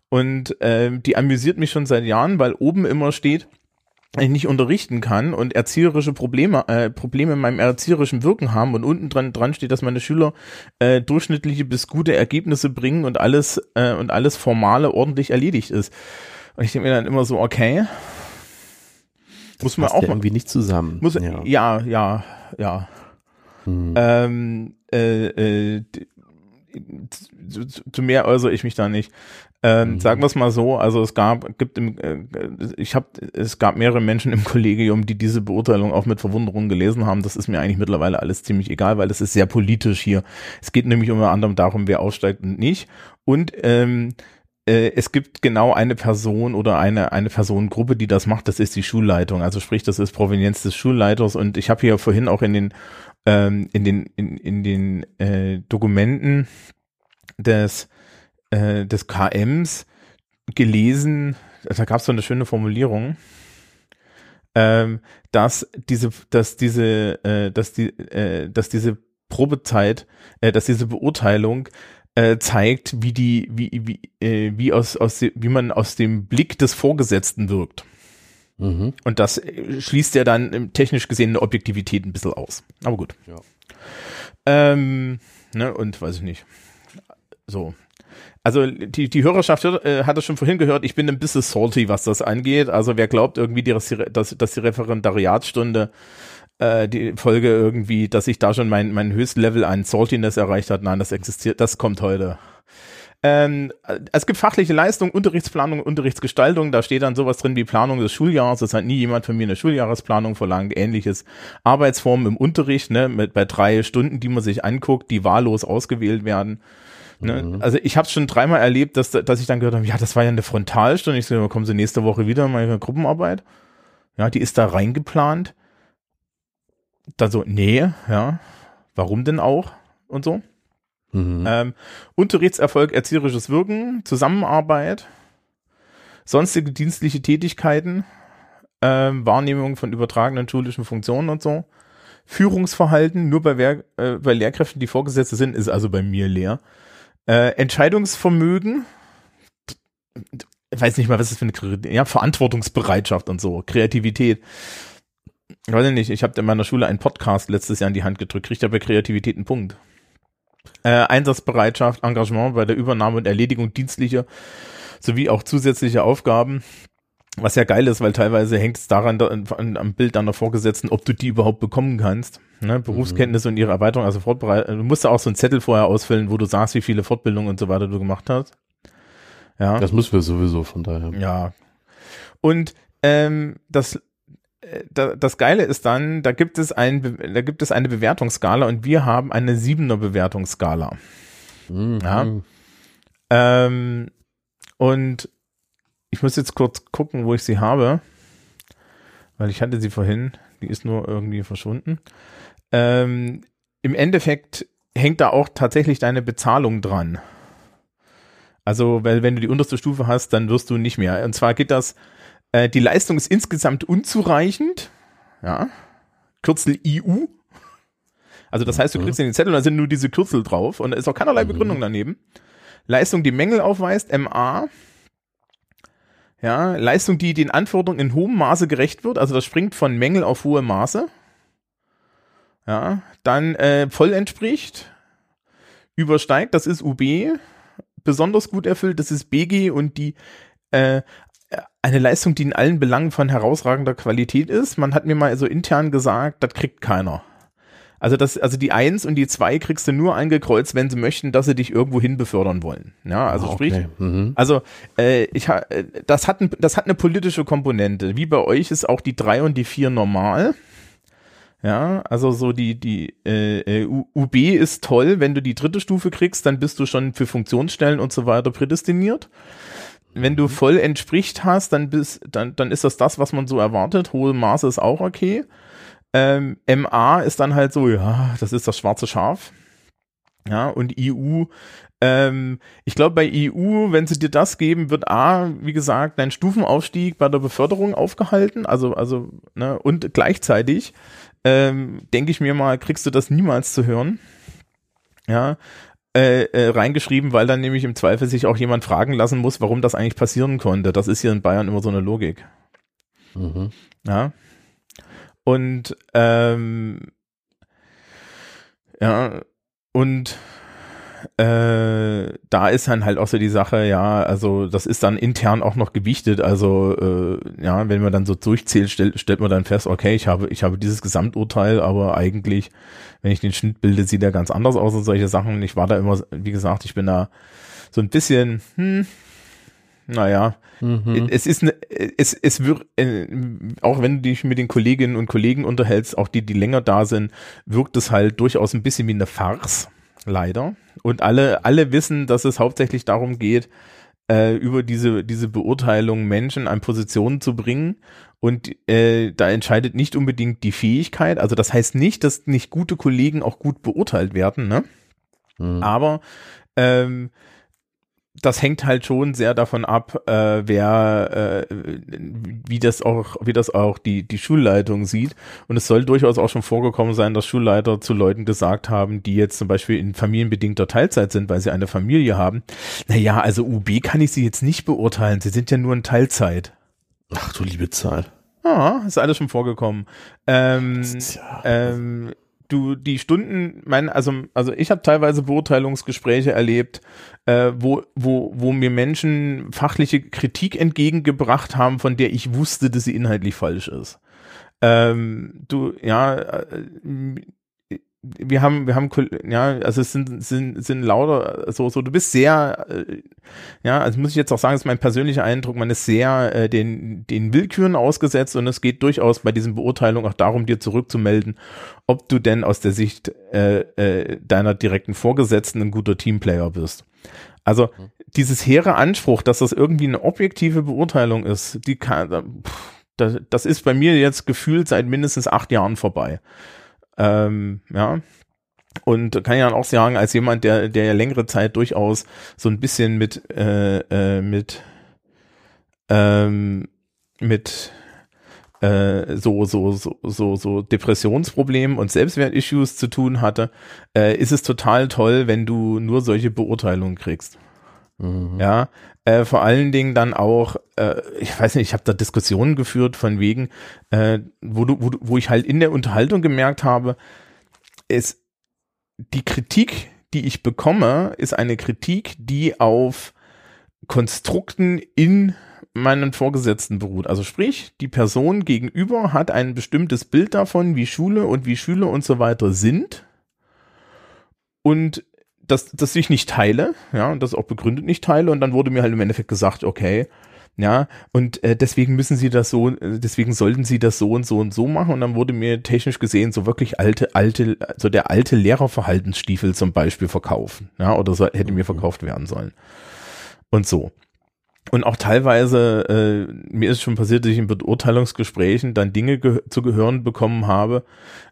Speaker 2: und äh, die amüsiert mich schon seit Jahren, weil oben immer steht nicht unterrichten kann und erzieherische Probleme äh, Probleme in meinem erzieherischen Wirken haben und unten dran dran steht, dass meine Schüler äh, durchschnittliche bis gute Ergebnisse bringen und alles äh, und alles formale ordentlich erledigt ist. Und ich denke mir dann immer so, okay, muss man auch
Speaker 1: ja irgendwie nicht zusammen.
Speaker 2: muss
Speaker 1: ja.
Speaker 2: ja ja ja.
Speaker 1: Hm.
Speaker 2: Ähm, äh, äh, zu, zu, zu mehr äußere ich mich da nicht. Ähm,
Speaker 1: Mhm.
Speaker 2: Sagen wir es mal so, also es gab, gibt im, äh, ich habe, es gab mehrere Menschen im Kollegium, die diese Beurteilung auch mit Verwunderung gelesen haben. Das ist mir eigentlich mittlerweile alles ziemlich egal, weil das ist sehr politisch hier. Es geht nämlich unter anderem darum, wer aussteigt und nicht. Und ähm, äh, es gibt genau eine Person oder eine, eine Personengruppe, die das macht, das ist die Schulleitung. Also sprich, das ist Provenienz des Schulleiters. Und ich habe hier vorhin auch in den, ähm, in den, in, in den äh, Dokumenten des, äh, des KMs gelesen, da gab es so eine schöne Formulierung, ähm, dass diese, dass diese, äh, dass die, äh, dass diese Probezeit, äh, dass diese Beurteilung äh, zeigt, wie die, wie, wie, äh, wie aus, aus, wie man aus dem Blick des Vorgesetzten wirkt.
Speaker 1: Mhm.
Speaker 2: Und das äh, schließt ja dann ähm, technisch gesehen eine Objektivität ein bisschen aus. Aber gut.
Speaker 1: Ja.
Speaker 2: Ähm, ne, und weiß ich nicht. So. Also die, die Hörerschaft äh, hat es schon vorhin gehört, ich bin ein bisschen salty, was das angeht. Also wer glaubt irgendwie, die, dass, dass die Referendariatsstunde äh, die Folge irgendwie, dass ich da schon mein, mein Höchstlevel an Saltiness erreicht hat, nein, das existiert, das kommt heute. Ähm, äh, es gibt fachliche Leistung, Unterrichtsplanung, Unterrichtsgestaltung, da steht dann sowas drin wie Planung des Schuljahres, das hat nie jemand von mir eine Schuljahresplanung verlangt, ähnliches Arbeitsformen im Unterricht, ne, mit, bei drei Stunden, die man sich anguckt, die wahllos ausgewählt werden. Ne? Also ich habe es schon dreimal erlebt, dass, dass ich dann gehört habe, ja, das war ja eine Frontalstunde. Ich so, kommen Sie nächste Woche wieder in meine Gruppenarbeit? Ja, die ist da reingeplant. Dann so, nee, ja, warum denn auch? Und so.
Speaker 1: Mhm.
Speaker 2: Ähm, Unterrichtserfolg, erzieherisches Wirken, Zusammenarbeit, sonstige dienstliche Tätigkeiten, ähm, Wahrnehmung von übertragenen schulischen Funktionen und so. Führungsverhalten, nur bei, Wer äh, bei Lehrkräften, die Vorgesetzte sind, ist also bei mir leer. Äh, Entscheidungsvermögen, ich weiß nicht mal, was das für eine, ja, Verantwortungsbereitschaft und so, Kreativität. Ich weiß ich nicht, ich habe in meiner Schule einen Podcast letztes Jahr in die Hand gedrückt, kriegt ja bei Kreativität einen Punkt. Äh, Einsatzbereitschaft, Engagement bei der Übernahme und Erledigung dienstlicher sowie auch zusätzliche Aufgaben. Was ja geil ist, weil teilweise hängt es daran, da, an, am Bild deiner Vorgesetzten, ob du die überhaupt bekommen kannst. Ne? Berufskenntnisse und ihre Erweiterung, also Fortbereit Du musst ja auch so einen Zettel vorher ausfüllen, wo du sagst, wie viele Fortbildungen und so weiter du gemacht hast. Ja.
Speaker 1: Das müssen wir sowieso von daher.
Speaker 2: Ja. Und ähm, das äh, da, das Geile ist dann, da gibt es ein, da gibt es eine Bewertungsskala und wir haben eine siebener Bewertungsskala.
Speaker 1: Mhm.
Speaker 2: Ja. Ähm, und ich muss jetzt kurz gucken, wo ich sie habe, weil ich hatte sie vorhin, die ist nur irgendwie verschwunden. Ähm, Im Endeffekt hängt da auch tatsächlich deine Bezahlung dran. Also, weil wenn du die unterste Stufe hast, dann wirst du nicht mehr. Und zwar geht das, äh, die Leistung ist insgesamt unzureichend, ja, Kürzel EU. Also das heißt, du
Speaker 1: Mhm.
Speaker 2: kriegst in den Zettel, da sind nur diese Kürzel drauf und da ist auch keinerlei
Speaker 1: Mhm.
Speaker 2: Begründung daneben. Leistung, die Mängel aufweist, MA. Ja, Leistung, die den Anforderungen in hohem Maße gerecht wird, also das springt von Mängel auf hohe Maße. Ja, dann äh, voll entspricht, übersteigt, das ist UB, besonders gut erfüllt, das ist BG und die äh, eine Leistung, die in allen Belangen von herausragender Qualität ist. Man hat mir mal so intern gesagt, das kriegt keiner. Also das, also die Eins und die Zwei kriegst du nur eingekreuzt, wenn sie möchten, dass sie dich irgendwo hin befördern wollen. Ja, also
Speaker 1: Ah,
Speaker 2: sprich,
Speaker 1: okay. Mhm.
Speaker 2: also äh, ich ha, äh, das hat ein, das hat eine politische Komponente. Wie bei euch ist auch die drei und die vier normal. Ja, also so die die äh, äh, UB ist toll, wenn du die dritte Stufe kriegst, dann bist du schon für Funktionsstellen und so weiter prädestiniert. Wenn du voll entspricht hast, dann bist dann dann ist das das, was man so erwartet. Hohe Maße ist auch okay. Ähm, MA ist dann halt so, ja, das ist das schwarze Schaf. Ja, und EU, ähm, ich glaube, bei EU, wenn sie dir das geben, wird A, wie gesagt, dein Stufenaufstieg bei der Beförderung aufgehalten, also, also, ne, und gleichzeitig, ähm, denke ich mir mal, kriegst du das niemals zu hören. Ja, äh, äh, reingeschrieben, weil dann nämlich im Zweifel sich auch jemand fragen lassen muss, warum das eigentlich passieren konnte. Das ist hier in Bayern immer so eine Logik.
Speaker 1: Mhm.
Speaker 2: Ja. Und ähm, ja, und äh, da ist dann halt auch so die Sache, ja, also das ist dann intern auch noch gewichtet. Also äh, ja, wenn man dann so durchzählt, stellt, stellt man dann fest, okay, ich habe, ich habe dieses Gesamturteil, aber eigentlich, wenn ich den Schnitt bilde, sieht er ganz anders aus und solche Sachen. Ich war da immer, wie gesagt, ich bin da so ein bisschen, hm, naja,
Speaker 1: Mhm.
Speaker 2: es ist ne, es es wird äh, auch wenn du dich mit den Kolleginnen und Kollegen unterhältst, auch die die länger da sind, wirkt es halt durchaus ein bisschen wie eine Farce, leider. Und alle alle wissen, dass es hauptsächlich darum geht, äh, über diese diese Beurteilung Menschen an Positionen zu bringen und äh, da entscheidet nicht unbedingt die Fähigkeit. Also das heißt nicht, dass nicht gute Kollegen auch gut beurteilt werden, ne?
Speaker 1: Mhm.
Speaker 2: Aber ähm, das hängt halt schon sehr davon ab, äh, wer, äh, wie das auch, wie das auch die die Schulleitung sieht. Und es soll durchaus auch schon vorgekommen sein, dass Schulleiter zu Leuten gesagt haben, die jetzt zum Beispiel in familienbedingter Teilzeit sind, weil sie eine Familie haben. Naja, also UB kann ich sie jetzt nicht beurteilen. Sie sind ja nur in Teilzeit.
Speaker 1: Ach du liebe Zeit.
Speaker 2: Ah, ist alles schon vorgekommen. Ähm,
Speaker 1: ja-
Speaker 2: ähm, du die Stunden, mein, also also ich habe teilweise Beurteilungsgespräche erlebt, äh, wo wo wo mir Menschen fachliche Kritik entgegengebracht haben, von der ich wusste, dass sie inhaltlich falsch ist. Ähm, du ja. Äh, wir haben, wir haben, ja, also es sind, sind, sind lauter, so, so, du bist sehr, äh, ja, also muss ich jetzt auch sagen, das ist mein persönlicher Eindruck, man ist sehr äh, den, den Willküren ausgesetzt und es geht durchaus bei diesen Beurteilungen auch darum, dir zurückzumelden, ob du denn aus der Sicht äh, äh, deiner direkten Vorgesetzten ein guter Teamplayer bist. Also dieses hehre Anspruch, dass das irgendwie eine objektive Beurteilung ist, die kann, pff, das, das ist bei mir jetzt gefühlt seit mindestens acht Jahren vorbei. Ähm, ja. Und kann ja auch sagen, als jemand, der, der ja längere Zeit durchaus so ein bisschen mit, äh, äh, mit, ähm, mit äh, so, so, so, so, so Depressionsproblemen und Selbstwertissues zu tun hatte, äh, ist es total toll, wenn du nur solche Beurteilungen kriegst.
Speaker 1: Mhm.
Speaker 2: Ja, äh, vor allen Dingen dann auch, äh, ich weiß nicht, ich habe da Diskussionen geführt von wegen, äh, wo du, wo, wo ich halt in der Unterhaltung gemerkt habe, ist die Kritik, die ich bekomme, ist eine Kritik, die auf Konstrukten in meinen Vorgesetzten beruht. Also sprich, die Person gegenüber hat ein bestimmtes Bild davon, wie Schule und wie Schüler und so weiter sind. Und dass, dass ich nicht teile, ja, und das auch begründet nicht teile. Und dann wurde mir halt im Endeffekt gesagt, okay, ja, und äh, deswegen müssen sie das so, deswegen sollten sie das so und so und so machen. Und dann wurde mir technisch gesehen so wirklich alte, alte, so der alte Lehrerverhaltensstiefel zum Beispiel verkaufen, ja, oder so hätte mir verkauft werden sollen. Und so. Und auch teilweise, äh, mir ist schon passiert, dass ich in Beurteilungsgesprächen dann Dinge ge zu gehören bekommen habe,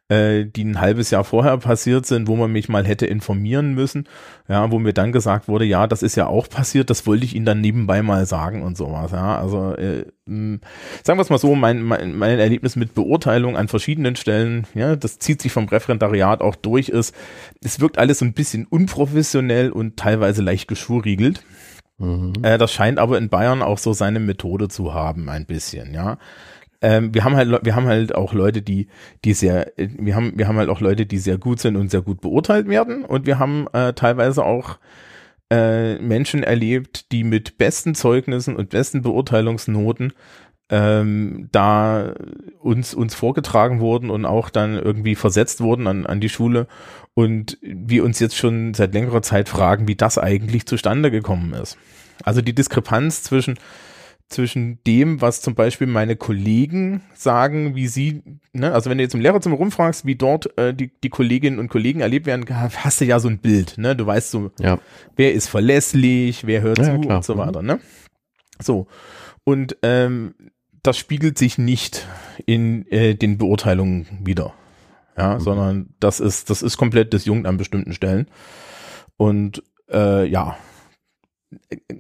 Speaker 2: äh, die ein halbes Jahr vorher passiert sind, wo man mich mal hätte informieren müssen, ja, wo mir dann gesagt wurde, ja, das ist ja auch passiert, das wollte ich Ihnen dann nebenbei mal sagen und sowas, ja, also äh, mh, sagen wir es mal so, mein, mein, mein Erlebnis mit Beurteilung an verschiedenen Stellen, ja, das zieht sich vom Referendariat auch durch, ist, es wirkt alles so ein bisschen unprofessionell und teilweise leicht geschwurriegelt. Mhm. Äh, das scheint aber in Bayern auch so seine Methode zu haben, ein bisschen, ja. Ähm, wir haben halt, wir haben halt auch Leute, die, die sehr, wir haben, wir haben halt auch Leute, die sehr gut sind und sehr gut beurteilt werden. Und wir haben äh, teilweise auch äh, Menschen erlebt, die mit besten Zeugnissen und besten Beurteilungsnoten ähm, da uns uns vorgetragen wurden und auch dann irgendwie versetzt wurden an, an die Schule und wir uns jetzt schon seit längerer Zeit fragen, wie das eigentlich zustande gekommen ist. Also die Diskrepanz zwischen zwischen dem, was zum Beispiel meine Kollegen sagen, wie sie, ne, also wenn du jetzt im Lehrerzimmer rumfragst, wie dort äh, die, die Kolleginnen und Kollegen erlebt werden, hast du ja so ein Bild, ne? Du weißt so,
Speaker 1: ja.
Speaker 2: wer ist verlässlich, wer hört
Speaker 1: ja,
Speaker 2: zu
Speaker 1: klar.
Speaker 2: und so
Speaker 1: Mhm.
Speaker 2: weiter, ne? So. Und ähm, das spiegelt sich nicht in äh, den Beurteilungen wieder. Ja,
Speaker 1: Mhm.
Speaker 2: sondern das ist, das ist komplett disjunkt an bestimmten Stellen. Und äh, ja,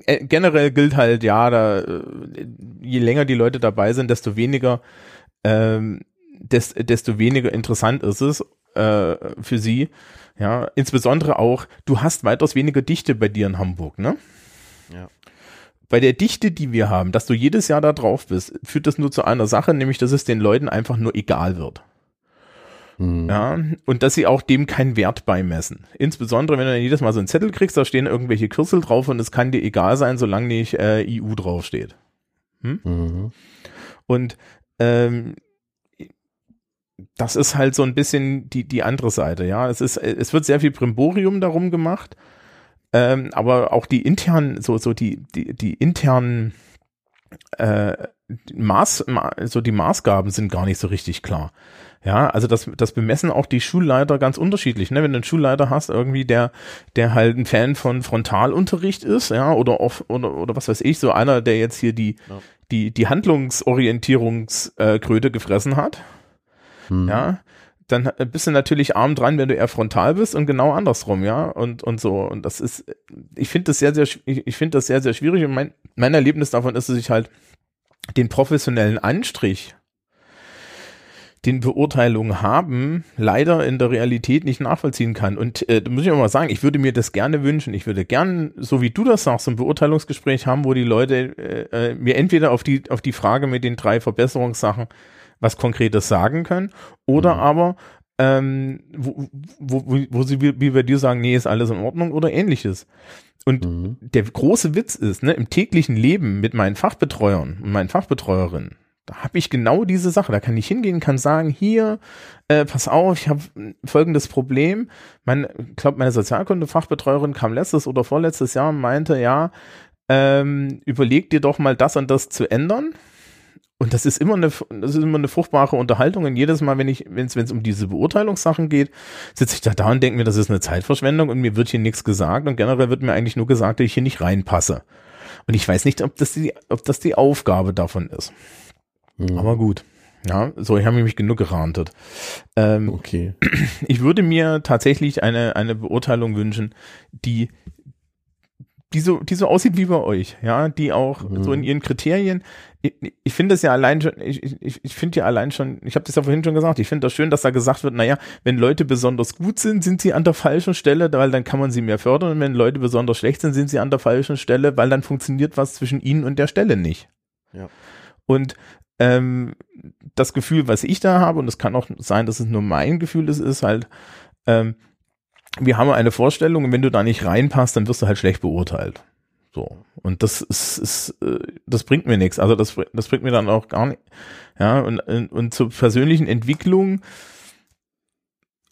Speaker 2: äh, generell gilt halt, ja, da, äh, je länger die Leute dabei sind, desto weniger, ähm, des, desto weniger interessant ist es äh, für sie. Ja, insbesondere auch, du hast weitaus weniger Dichte bei dir in Hamburg, ne?
Speaker 1: Ja.
Speaker 2: Bei der Dichte, die wir haben, dass du jedes Jahr da drauf bist, führt das nur zu einer Sache, nämlich, dass es den Leuten einfach nur egal wird.
Speaker 1: Mhm.
Speaker 2: Ja, und dass sie auch dem keinen Wert beimessen. Insbesondere, wenn du dann jedes Mal so einen Zettel kriegst, da stehen irgendwelche Kürzel drauf und es kann dir egal sein, solange nicht äh, EU draufsteht.
Speaker 1: Mhm.
Speaker 2: Und ähm, das ist halt so ein bisschen die, die andere Seite, ja. Es ist, es wird sehr viel Brimborium darum gemacht, ähm, aber auch die internen, so, so die, die, die internen äh, Maß, ma- so die Maßgaben sind gar nicht so richtig klar. Ja, also das, das bemessen auch die Schulleiter ganz unterschiedlich. Ne? Wenn du einen Schulleiter hast, irgendwie, der, der halt ein Fan von Frontalunterricht ist, ja, oder auf, oder, oder was weiß ich, so einer, der jetzt hier die,
Speaker 1: Ja.
Speaker 2: die, die Handlungsorientierungskröte gefressen hat,
Speaker 1: Mhm.
Speaker 2: ja, dann bist du natürlich arm dran, wenn du eher frontal bist und genau andersrum, ja, und, und so. Und das ist, ich finde das sehr, sehr, ich, finde das sehr, sehr schwierig und mein, mein Erlebnis davon ist, dass ich halt den professionellen Anstrich, den Beurteilungen haben, leider in der Realität nicht nachvollziehen kann. Und äh, da muss ich auch mal sagen, ich würde mir das gerne wünschen. Ich würde gern, so wie du das sagst, ein Beurteilungsgespräch haben, wo die Leute äh, äh, mir entweder auf die, auf die Frage mit den drei Verbesserungssachen was Konkretes sagen können oder
Speaker 1: Mhm.
Speaker 2: aber ähm, wo, wo, wo, sie wie wie bei dir sagen, nee, ist alles in Ordnung oder ähnliches. Und
Speaker 1: Mhm.
Speaker 2: der große Witz ist, ne, im täglichen Leben mit meinen Fachbetreuern und meinen Fachbetreuerinnen, da habe ich genau diese Sache. Da kann ich hingehen, kann sagen, hier, äh, pass auf, ich habe folgendes Problem. Mein, ich glaube, meine Sozialkunde-Fachbetreuerin kam letztes oder vorletztes Jahr und meinte, ja, ähm, überleg dir doch mal das und das zu ändern. Und das ist immer eine, das ist immer eine fruchtbare Unterhaltung. Und jedes Mal, wenn ich, wenn es, wenn es um diese Beurteilungssachen geht, sitze ich da da und denke mir, das ist eine Zeitverschwendung und mir wird hier nichts gesagt. Und generell wird mir eigentlich nur gesagt, dass ich hier nicht reinpasse. Und ich weiß nicht, ob das die, ob das die Aufgabe davon ist.
Speaker 1: Mhm.
Speaker 2: Aber gut. Ja, so, ich habe mich genug gerantet. Ähm,
Speaker 1: okay.
Speaker 2: ich würde mir tatsächlich eine, eine Beurteilung wünschen, die, die so, die so aussieht wie bei euch, ja, die auch
Speaker 1: Mhm.
Speaker 2: so in ihren Kriterien, ich, ich finde es ja allein schon, ich, ich, ich finde ja allein schon, ich habe das ja vorhin schon gesagt, ich finde das schön, dass da gesagt wird, naja, wenn Leute besonders gut sind, sind sie an der falschen Stelle, weil dann kann man sie mehr fördern und wenn Leute besonders schlecht sind, sind sie an der falschen Stelle, weil dann funktioniert was zwischen ihnen und der Stelle nicht.
Speaker 1: Ja.
Speaker 2: Und ähm, das Gefühl, was ich da habe, und es kann auch sein, dass es nur mein Gefühl ist, ist halt, ähm, wir haben eine Vorstellung und wenn du da nicht reinpasst, dann wirst du halt schlecht beurteilt. So. Und das ist, ist äh, das bringt mir nichts. Also das, das bringt mir dann auch gar nicht. Ja, und, und, zur persönlichen Entwicklung,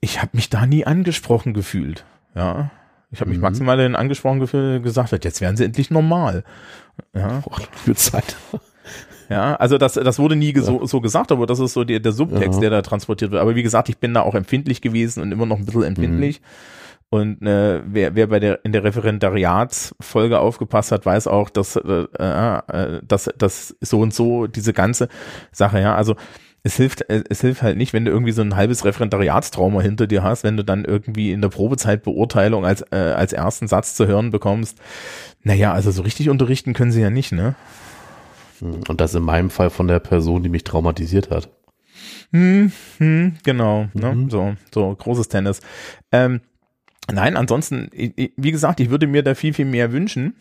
Speaker 2: ich habe mich da nie angesprochen gefühlt. Ja. Ich habe mich
Speaker 1: Mhm.
Speaker 2: maximal angesprochen gefühlt, gesagt, jetzt werden sie endlich normal. Ja,
Speaker 1: Boah, für Zeit.
Speaker 2: Ja, also das, das wurde nie so, so gesagt, aber das ist so der, der Subtext,
Speaker 1: Ja.
Speaker 2: der da transportiert wird. Aber wie gesagt, ich bin da auch empfindlich gewesen und immer noch ein bisschen empfindlich. Und äh, wer, wer bei der in der Referendariatsfolge aufgepasst hat, weiß auch, dass, äh, äh, dass, dass so und so diese ganze Sache, ja, also es hilft, äh, es hilft halt nicht, wenn du irgendwie so ein halbes Referendariatstrauma hinter dir hast, wenn du dann irgendwie in der Probezeit Beurteilung als, äh, als ersten Satz zu hören bekommst. Naja, also so richtig unterrichten können sie ja nicht, ne?
Speaker 1: Und das in meinem Fall von der Person, die mich traumatisiert hat.
Speaker 2: Hm, hm, genau, ne?
Speaker 1: Mhm.
Speaker 2: so, so großes Tennis. Ähm, nein, ansonsten, wie gesagt, ich würde mir da viel, viel mehr wünschen.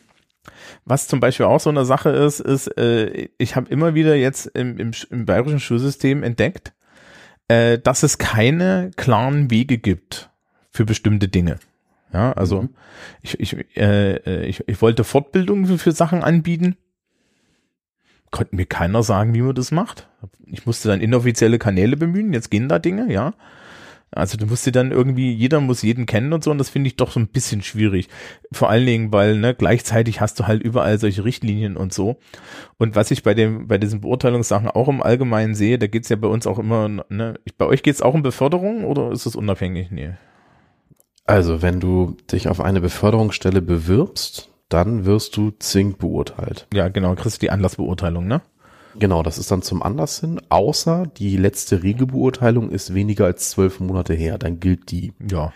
Speaker 2: Was zum Beispiel auch so eine Sache ist, ist, äh, ich habe immer wieder jetzt im, im, im bayerischen Schulsystem entdeckt, äh, dass es keine klaren Wege gibt für bestimmte Dinge. Ja, also
Speaker 1: Mhm.
Speaker 2: ich, ich, äh, äh, ich, ich wollte Fortbildungen für, für Sachen anbieten. Konnte mir keiner sagen, wie man das macht. Ich musste dann inoffizielle Kanäle bemühen. Jetzt gehen da Dinge, ja. Also du musst dir dann irgendwie, jeder muss jeden kennen und so, und das finde ich doch so ein bisschen schwierig. Vor allen Dingen, weil ne, gleichzeitig hast du halt überall solche Richtlinien und so. Und was ich bei dem, bei diesen Beurteilungssachen auch im Allgemeinen sehe, da geht's ja bei uns auch immer, ne, bei euch geht's auch um Beförderung oder ist es unabhängig? Nee.
Speaker 1: Also, wenn du dich auf eine Beförderungsstelle bewirbst, dann wirst du zwingend beurteilt.
Speaker 2: Ja, genau, kriegst du die Anlassbeurteilung, ne?
Speaker 1: Genau, das ist dann zum Anlass hin, außer die letzte Regelbeurteilung ist weniger als zwölf Monate her, dann gilt die.
Speaker 2: Ja.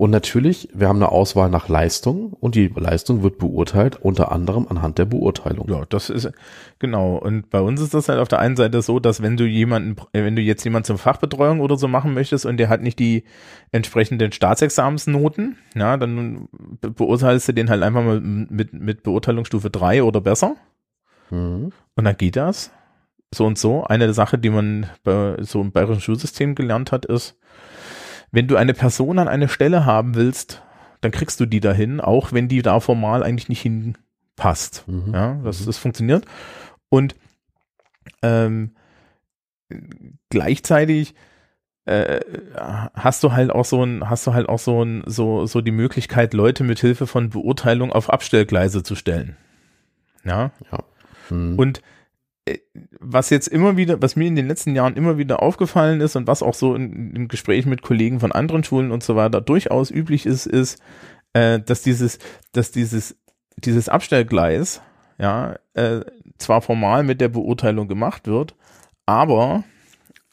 Speaker 1: Und natürlich, wir haben eine Auswahl nach Leistung und die Leistung wird beurteilt unter anderem anhand der Beurteilung.
Speaker 2: Ja, das ist genau. Und bei uns ist das halt auf der einen Seite so, dass wenn du jemanden, wenn du jetzt jemanden zum Fachbetreuung oder so machen möchtest und der hat nicht die entsprechenden Staatsexamensnoten, ja, dann be beurteilst du den halt einfach mal mit, mit Beurteilungsstufe 3 oder besser.
Speaker 1: Mhm.
Speaker 2: Und dann geht das. So und so. Eine Sache, die man bei so im bayerischen Schulsystem gelernt hat, ist, wenn du eine Person an eine Stelle haben willst, dann kriegst du die dahin, auch wenn die da formal eigentlich nicht hinpasst.
Speaker 1: Mhm.
Speaker 2: Ja, das, das funktioniert. Und ähm, gleichzeitig äh, hast du halt auch so ein, hast du halt auch so ein, so, so die Möglichkeit, Leute mit Hilfe von Beurteilung auf Abstellgleise zu stellen. Ja.
Speaker 1: Mhm.
Speaker 2: Und was jetzt immer wieder, was mir in den letzten Jahren immer wieder aufgefallen ist und was auch so in, im Gespräch mit Kollegen von anderen Schulen und so weiter durchaus üblich ist, ist, äh, dass dieses, dass dieses, dieses Abstellgleis, ja, äh, zwar formal mit der Beurteilung gemacht wird, aber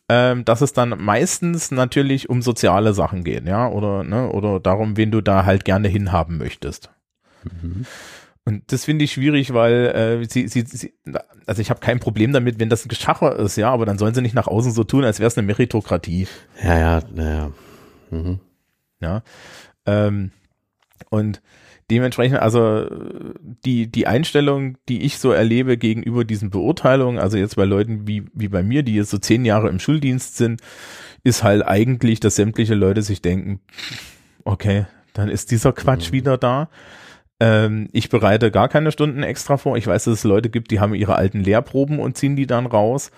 Speaker 2: ähm, dass es dann meistens natürlich um soziale Sachen geht, ja, oder, ne, oder darum, wen du da halt gerne hinhaben möchtest.
Speaker 1: Mhm.
Speaker 2: Und das finde ich schwierig, weil äh, sie, sie, sie, also ich habe kein Problem damit, wenn das ein Geschacher ist, ja, aber dann sollen sie nicht nach außen so tun, als wäre es eine Meritokratie,
Speaker 1: Ja, ja, naja. Mhm.
Speaker 2: ja. Ähm, und dementsprechend, also die, die Einstellung, die ich so erlebe gegenüber diesen Beurteilungen, also jetzt bei Leuten wie, wie bei mir, die jetzt so zehn Jahre im Schuldienst sind, ist halt eigentlich, dass sämtliche Leute sich denken, okay, dann ist dieser Quatsch
Speaker 1: Mhm.
Speaker 2: wieder da. Ähm, ich bereite gar keine Stunden extra vor. Ich weiß, dass es Leute gibt, die haben ihre alten Lehrproben und ziehen die dann raus.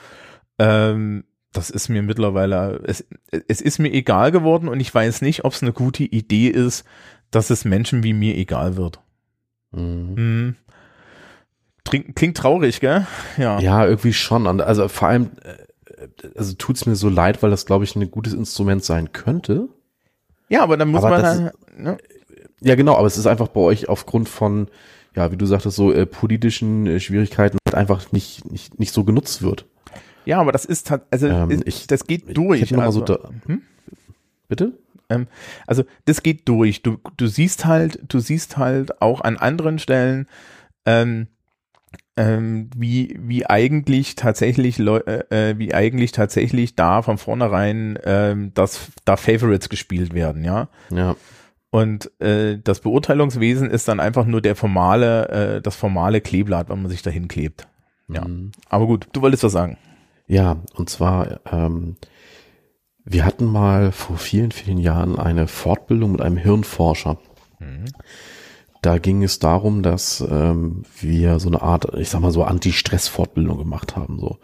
Speaker 2: Ähm, das ist mir mittlerweile, es, es ist mir egal geworden und ich weiß nicht, ob es eine gute Idee ist, dass es Menschen wie mir egal wird.
Speaker 1: Mhm.
Speaker 2: Hm. Trink, klingt traurig, gell? Ja.
Speaker 1: Ja, irgendwie schon. Also vor allem, äh, also tut's mir so leid, weil das, glaube ich, ein gutes Instrument sein könnte.
Speaker 2: Ja, aber dann muss
Speaker 1: Aber
Speaker 2: man dann, ne?
Speaker 1: Ja, genau, aber es ist einfach bei euch aufgrund von, ja, wie du sagtest, so äh, politischen äh, Schwierigkeiten halt einfach nicht, nicht, nicht so genutzt wird.
Speaker 2: Ja, aber das ist also
Speaker 1: Ähm, ich-
Speaker 2: das geht durch.
Speaker 1: ich
Speaker 2: also,
Speaker 1: so da-
Speaker 2: hm?
Speaker 1: Bitte?
Speaker 2: Also das geht durch. Du, du siehst halt, du siehst halt auch an anderen Stellen, ähm, ähm, wie, wie eigentlich tatsächlich äh, äh, wie eigentlich tatsächlich da von vornherein ähm, dass da Favorites gespielt werden, ja.
Speaker 1: Ja.
Speaker 2: Und äh, das Beurteilungswesen ist dann einfach nur der formale, äh, das formale Kleeblatt, wenn man sich dahin klebt. Ja.
Speaker 1: Mhm.
Speaker 2: Aber gut, du wolltest was sagen.
Speaker 1: Ja, und zwar, ähm, wir hatten mal vor vielen, vielen Jahren eine Fortbildung mit einem Hirnforscher. Da ging es darum, dass ähm, wir so eine Art, ich sag mal so Anti-Stress-Fortbildung gemacht haben. So,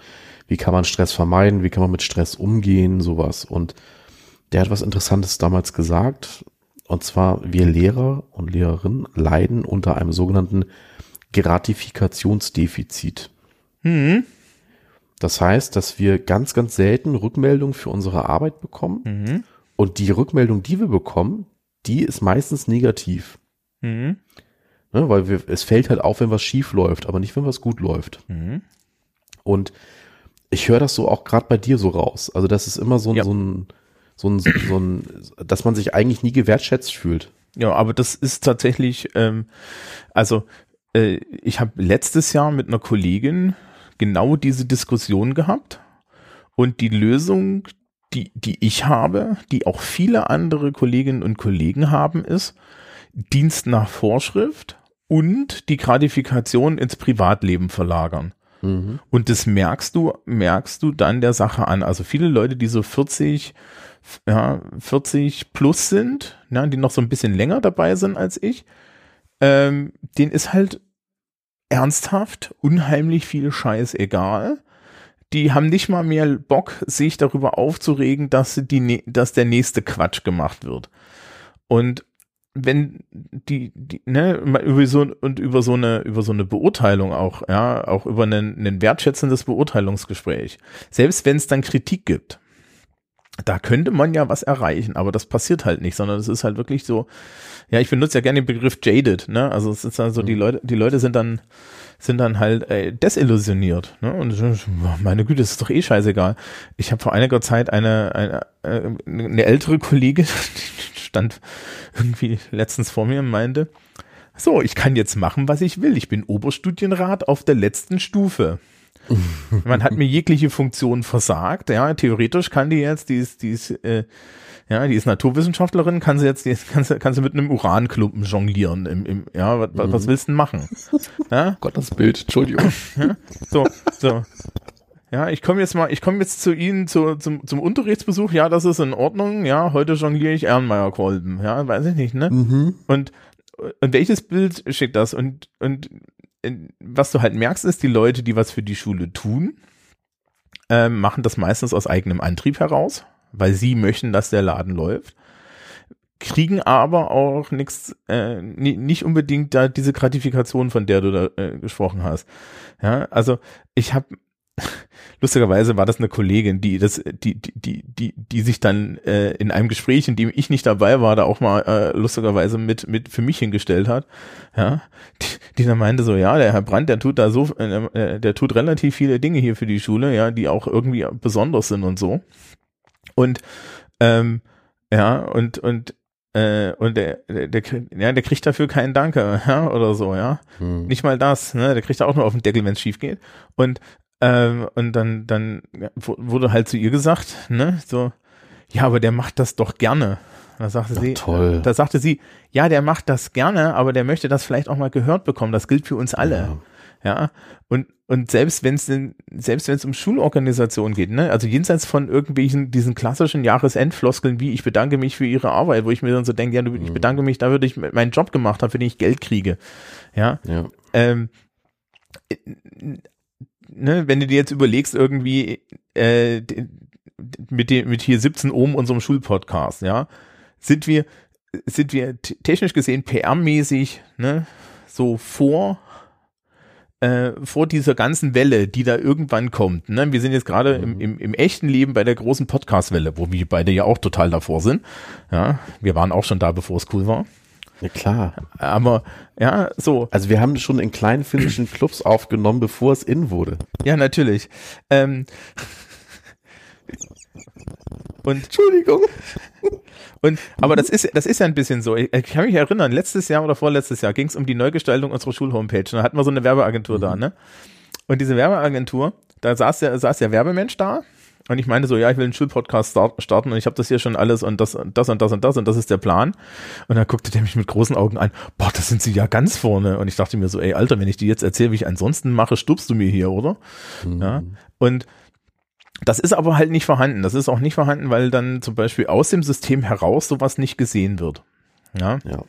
Speaker 1: wie kann man Stress vermeiden? Wie kann man mit Stress umgehen? Sowas. Und der hat was Interessantes damals gesagt. Und zwar wir Lehrer und Lehrerinnen leiden unter einem sogenannten Gratifikationsdefizit.
Speaker 2: Mhm.
Speaker 1: Das heißt, dass wir ganz, ganz selten Rückmeldungen für unsere Arbeit bekommen.
Speaker 2: Mhm.
Speaker 1: Und die Rückmeldung, die wir bekommen, die ist meistens negativ.
Speaker 2: Mhm.
Speaker 1: Ne? Weil wir, es fällt halt auf, wenn was schief läuft, aber nicht, wenn was gut läuft.
Speaker 2: Mhm.
Speaker 1: Und ich höre das so auch gerade bei dir so raus. Also das ist immer so, ein
Speaker 2: Ja.
Speaker 1: so ein, so ein, so ein, dass man sich eigentlich nie gewertschätzt fühlt.
Speaker 2: Ja, aber das ist tatsächlich, ähm, also äh, ich habe letztes Jahr mit einer Kollegin genau diese Diskussion gehabt und die Lösung, die, die ich habe, die auch viele andere Kolleginnen und Kollegen haben, ist Dienst nach Vorschrift und die Gratifikation ins Privatleben verlagern.
Speaker 1: Mhm.
Speaker 2: Und das merkst du, merkst du dann der Sache an. Also viele Leute, die so 40, ja, 40 plus sind, ja, die noch so ein bisschen länger dabei sind als ich, ähm, denen ist halt ernsthaft unheimlich viel Scheiß egal. Die haben nicht mal mehr Bock, sich darüber aufzuregen, dass die, ne- dass der nächste Quatsch gemacht wird. Und wenn die, die ne, über so und über so eine über so eine Beurteilung auch, ja, auch über ein wertschätzendes Beurteilungsgespräch, selbst wenn es dann Kritik gibt, da könnte man ja was erreichen, aber das passiert halt nicht, sondern es ist halt wirklich so, ja, ich benutze ja gerne den Begriff jaded, ne? Also es ist also die Leute, die Leute sind dann sind dann halt äh, desillusioniert, ne? Und meine Güte, das ist doch eh scheißegal. Ich habe vor einiger Zeit eine eine, äh, eine ältere Kollegin, die stand irgendwie letztens vor mir und meinte, so, ich kann jetzt machen, was ich will. Ich bin Oberstudienrat auf der letzten Stufe. Man hat mir jegliche Funktion versagt. Ja, theoretisch kann die jetzt, die ist, die ist, äh, ja, die ist Naturwissenschaftlerin, kann sie jetzt, die ist, kann, sie, kann sie mit einem Uranklumpen jonglieren. Im, im, ja, was, was, was willst du denn machen? Ja,
Speaker 1: Gott, das Bild, Entschuldigung.
Speaker 2: so, so. Ja, ich komme jetzt mal, ich komme jetzt zu Ihnen zu, zum, zum Unterrichtsbesuch. Ja, das ist in Ordnung. Ja, heute jongliere ich Ehrenmeier-Kolben. Ja, weiß ich nicht, ne?
Speaker 1: Mhm.
Speaker 2: Und, und welches Bild schickt das? Und, und was du halt merkst, ist, die Leute, die was für die Schule tun, ähm, machen das meistens aus eigenem Antrieb heraus, weil sie möchten, dass der Laden läuft, kriegen aber auch nichts, äh, ni- nicht unbedingt da diese Gratifikation, von der du da äh, gesprochen hast. Ja, also ich habe lustigerweise war das eine Kollegin, die das, die, die, die, die, die sich dann äh, in einem Gespräch, in dem ich nicht dabei war, da auch mal äh, lustigerweise mit, mit für mich hingestellt hat, ja, die, die dann meinte so, ja, der Herr Brandt, der tut da so, äh, der tut relativ viele Dinge hier für die Schule, ja, die auch irgendwie besonders sind und so. Und ähm, ja, und, und äh, und der, der, der, kriegt- ja, der kriegt dafür keinen Danke, ja, oder so, ja.
Speaker 1: Mhm.
Speaker 2: Nicht mal das, ne? Der kriegt auch nur auf den Deckel, wenn es schief geht. Und ähm, und dann dann wurde halt zu ihr gesagt, ne, so, ja, aber der macht das doch gerne. Da sagte sie,
Speaker 1: toll.
Speaker 2: da sagte sie, ja, der macht das gerne, aber der möchte das vielleicht auch mal gehört bekommen. Das gilt für uns alle.
Speaker 1: Ja.
Speaker 2: Ja, und, und selbst wenn es selbst wenn es um Schulorganisation geht, ne, also jenseits von irgendwelchen diesen klassischen Jahresendfloskeln wie ich bedanke mich für ihre Arbeit, wo ich mir dann so denke, ja, du, ich bedanke mich dafür, dass ich meinen Job gemacht habe, für den ich Geld kriege. Ja,
Speaker 1: Ja.
Speaker 2: ähm, äh, ne, wenn du dir jetzt überlegst, irgendwie äh, mit, dem, mit hier 17 Ohm unserem Schulpodcast, ja, sind wir, sind wir technisch gesehen PR-mäßig, ne, so vor äh, vor dieser ganzen Welle, die da irgendwann kommt. Ne? Wir sind jetzt gerade im, im, im echten Leben bei der großen Podcast-Welle, wo wir beide ja auch total davor sind. Ja, wir waren auch schon da, bevor es cool war.
Speaker 1: Ja, klar.
Speaker 2: Aber ja, so,
Speaker 1: Also wir haben schon in kleinen finnischen Clubs aufgenommen, bevor es in wurde.
Speaker 2: Ja, natürlich. Ähm, und,
Speaker 1: Entschuldigung.
Speaker 2: und, aber das ist, das ist ja ein bisschen so. Ich, ich kann mich erinnern, letztes Jahr oder vorletztes Jahr ging es um die Neugestaltung unserer Schulhomepage. Da hatten wir so eine Werbeagentur da, ne? Und diese Werbeagentur, da saß der, saß der Werbemensch da. Und ich meinte so, ja, ich will einen Schulpodcast start, starten und ich habe das hier schon alles und das und das und das und das und das ist der Plan. Und dann guckte der mich mit großen Augen an, boah, das sind sie ja ganz vorne. Und ich dachte mir so, ey, Alter, wenn ich dir jetzt erzähle, wie ich ansonsten mache, stupst du mir hier, oder? Ja. Und das ist aber halt nicht vorhanden. Das ist auch nicht vorhanden, weil dann zum Beispiel aus dem System heraus sowas nicht gesehen wird. Ja,
Speaker 1: Ja.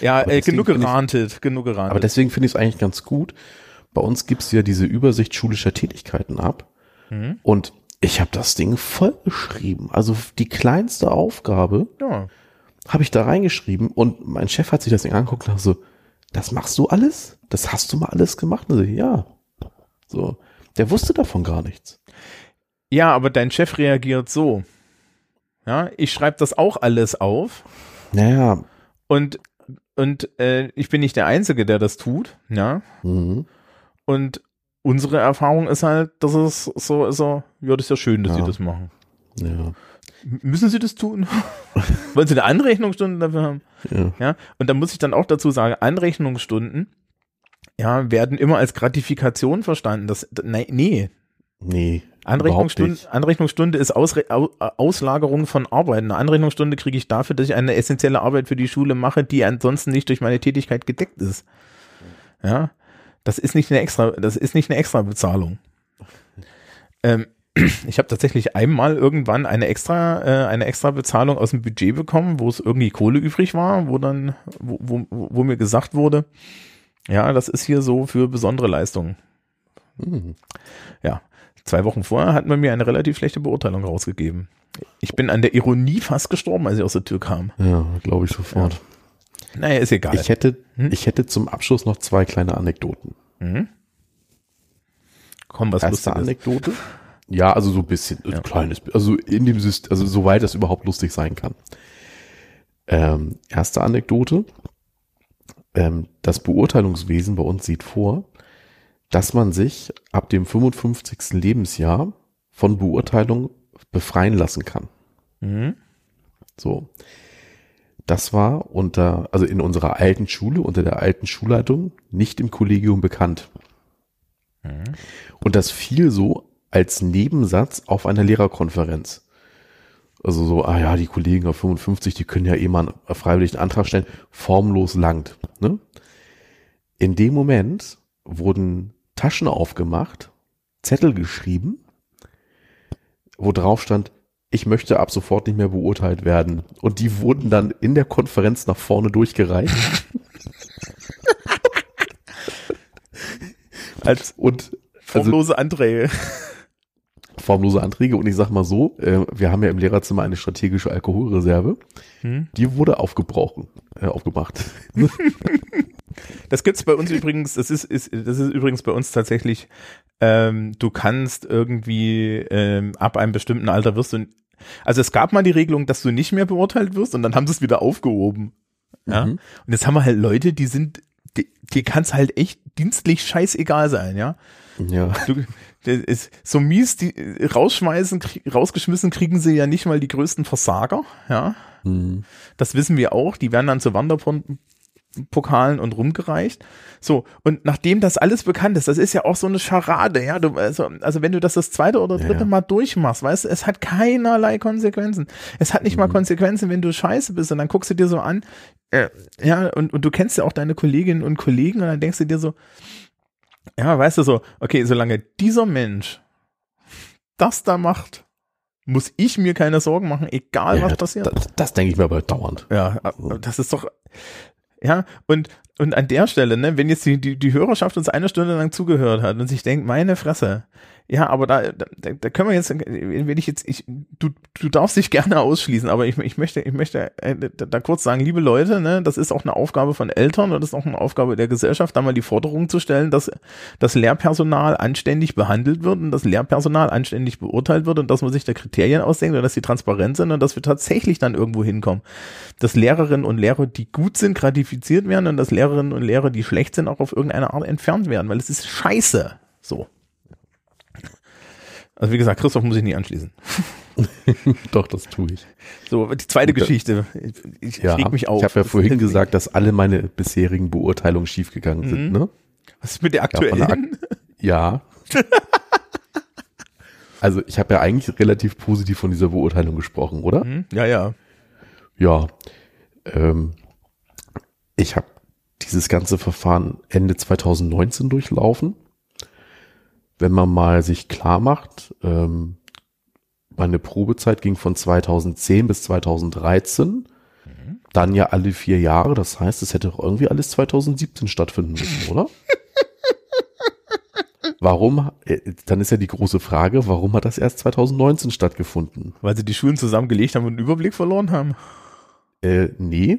Speaker 2: ja äh, genug
Speaker 1: ich-
Speaker 2: gerantet, genug gerantet.
Speaker 1: Aber deswegen finde ich es eigentlich ganz gut. Bei uns gibt es ja diese Übersicht schulischer Tätigkeiten ab.
Speaker 2: Mhm.
Speaker 1: Und ich habe das Ding voll geschrieben. Also die kleinste Aufgabe
Speaker 2: ja.
Speaker 1: habe ich da reingeschrieben und mein Chef hat sich das Ding angeguckt und hat so, das machst du alles? Das hast du mal alles gemacht? Und so, ja. So, der wusste davon gar nichts.
Speaker 2: Ja, aber dein Chef reagiert so. Ja, ich schreibe das auch alles auf.
Speaker 1: Naja.
Speaker 2: Und, und äh, ich bin nicht der Einzige, der das tut. Ja.
Speaker 1: Mhm.
Speaker 2: Und unsere Erfahrung ist halt, dass es so ist, so, ja, das ist ja schön, dass
Speaker 1: Ja.
Speaker 2: sie das machen.
Speaker 1: Ja.
Speaker 2: Müssen sie das tun? Wollen sie eine Anrechnungsstunde dafür haben?
Speaker 1: ja.
Speaker 2: Ja, und da muss ich dann auch dazu sagen, Anrechnungsstunden, ja, werden immer als Gratifikation verstanden. Das, nein, nee.
Speaker 1: Nee.
Speaker 2: Anrechnungsstunde,
Speaker 1: überhaupt
Speaker 2: Anrechnungsstunde ist Ausre Au- Auslagerung von Arbeit. Eine Anrechnungsstunde kriege ich dafür, dass ich eine essentielle Arbeit für die Schule mache, die ansonsten nicht durch meine Tätigkeit gedeckt ist. Ja, das ist nicht eine extra, das ist nicht eine extra Bezahlung. Ähm, ich habe tatsächlich einmal irgendwann eine extra, äh, eine extra Bezahlung aus dem Budget bekommen, wo es irgendwie Kohle übrig war, wo dann, wo, wo, wo mir gesagt wurde, ja, das ist hier so für besondere Leistungen.
Speaker 1: Mhm.
Speaker 2: Ja, zwei Wochen vorher hat man mir eine relativ schlechte Beurteilung rausgegeben. Ich bin an der Ironie fast gestorben, als ich aus der Tür kam.
Speaker 1: Ja, glaube ich sofort.
Speaker 2: Naja, ist egal.
Speaker 1: Ich hätte,
Speaker 2: Hm?
Speaker 1: ich hätte zum Abschluss noch zwei kleine Anekdoten.
Speaker 2: mhm. Komm, was
Speaker 1: Erste. Anekdote? Ja, also so ein bisschen, ein
Speaker 2: Ja.
Speaker 1: kleines, also in dem System, also soweit das überhaupt lustig sein kann. Ähm, erste Anekdote. Ähm, das Beurteilungswesen bei uns sieht vor, dass man sich ab dem 55. Lebensjahr von Beurteilung befreien lassen kann.
Speaker 2: Mhm.
Speaker 1: So. Das war unter, also in unserer alten Schule, unter der alten Schulleitung, nicht im Kollegium bekannt.
Speaker 2: Mhm.
Speaker 1: Und das fiel so als Nebensatz auf einer Lehrerkonferenz. Also so, ah ja, die Kollegen auf 55, die können ja eh mal einen freiwilligen Antrag stellen, formlos langt. Ne? In dem Moment wurden Taschen aufgemacht, Zettel geschrieben, wo drauf stand, ich möchte ab sofort nicht mehr beurteilt werden. Und die wurden dann in der Konferenz nach vorne durchgereicht.
Speaker 2: Als
Speaker 1: Und also
Speaker 2: formlose Anträge.
Speaker 1: formlose Anträge. Und ich sag mal so, äh, wir haben ja im Lehrerzimmer eine strategische Alkoholreserve.
Speaker 2: Hm?
Speaker 1: Die wurde aufgebrochen, äh, aufgemacht.
Speaker 2: Das gibt's bei uns übrigens, das ist, ist, das ist übrigens bei uns tatsächlich, ähm, du kannst irgendwie ähm, ab einem bestimmten Alter wirst du, also es gab mal die Regelung, dass du nicht mehr beurteilt wirst und dann haben sie es wieder aufgehoben. Ja.
Speaker 1: Mhm.
Speaker 2: Und jetzt haben wir halt Leute, die sind, die, die kann es halt echt dienstlich scheißegal sein, ja.
Speaker 1: Ja.
Speaker 2: Du, ist so mies, die rausschmeißen, krieg, rausgeschmissen kriegen sie ja nicht mal die größten Versager, ja.
Speaker 1: Mhm.
Speaker 2: Das wissen wir auch. Die werden dann zu Wanderpokalen und rumgereicht. So, und nachdem das alles bekannt ist, das ist ja auch so eine Scharade, ja. Du, also, also wenn du das das zweite oder dritte
Speaker 1: ja.
Speaker 2: Mal durchmachst, weißt du, es hat keinerlei Konsequenzen. Es hat nicht
Speaker 1: Mhm.
Speaker 2: mal Konsequenzen, wenn du scheiße bist und dann guckst du dir so an, äh, ja, und, und du kennst ja auch deine Kolleginnen und Kollegen und dann denkst du dir so, ja, weißt du so, okay, solange dieser Mensch das da macht, muss ich mir keine Sorgen machen, egal
Speaker 1: ja
Speaker 2: was passiert.
Speaker 1: Das, das denke ich mir aber dauernd.
Speaker 2: Ja, das ist doch, ja, und, und an der Stelle, ne, wenn jetzt die, die, die Hörerschaft uns eine Stunde lang zugehört hat und sich denkt, meine Fresse, ja, aber da, da, da können wir jetzt, wenn ich jetzt, ich, du, du darfst dich gerne ausschließen, aber ich, ich möchte, ich möchte äh, da, kurz sagen, liebe Leute, ne, das ist auch eine Aufgabe von Eltern und das ist auch eine Aufgabe der Gesellschaft, da mal die Forderung zu stellen, dass das Lehrpersonal anständig behandelt wird und das Lehrpersonal anständig beurteilt wird und dass man sich da Kriterien ausdenkt und dass die transparent sind und dass wir tatsächlich dann irgendwo hinkommen. Dass Lehrerinnen und Lehrer, die gut sind, gratifiziert werden und dass Lehrerinnen und Lehrer, die schlecht sind, auch auf irgendeine Art entfernt werden, weil es ist scheiße. So. Also wie gesagt, Christoph muss ich nie anschließen.
Speaker 1: Doch, das tue ich.
Speaker 2: So, die zweite
Speaker 1: Gut,
Speaker 2: Geschichte. Ich,
Speaker 1: Ja,
Speaker 2: reg mich auf.
Speaker 1: ich habe ja
Speaker 2: Das-
Speaker 1: vorhin gesagt, dass alle meine bisherigen Beurteilungen schiefgegangen sind.
Speaker 2: Mhm.
Speaker 1: Ne?
Speaker 2: Was ist mit der
Speaker 1: Ja, von der
Speaker 2: aktuellen?
Speaker 1: Ja. also ich habe ja eigentlich relativ positiv von dieser Beurteilung gesprochen, oder?
Speaker 2: Hm? Ja, ja.
Speaker 1: Ja. Ähm, ich habe dieses ganze Verfahren Ende 2019 durchlaufen. Wenn man mal sich klar macht, ähm, meine Probezeit ging von 2010 bis 2013, dann ja alle vier Jahre. Das heißt, es hätte doch irgendwie alles 2017 stattfinden müssen, oder? Warum? äh, Dann ist ja die große Frage, warum hat das erst 2019 stattgefunden?
Speaker 2: Weil sie die Schulen zusammengelegt haben und einen Überblick verloren haben.
Speaker 1: Äh, nee.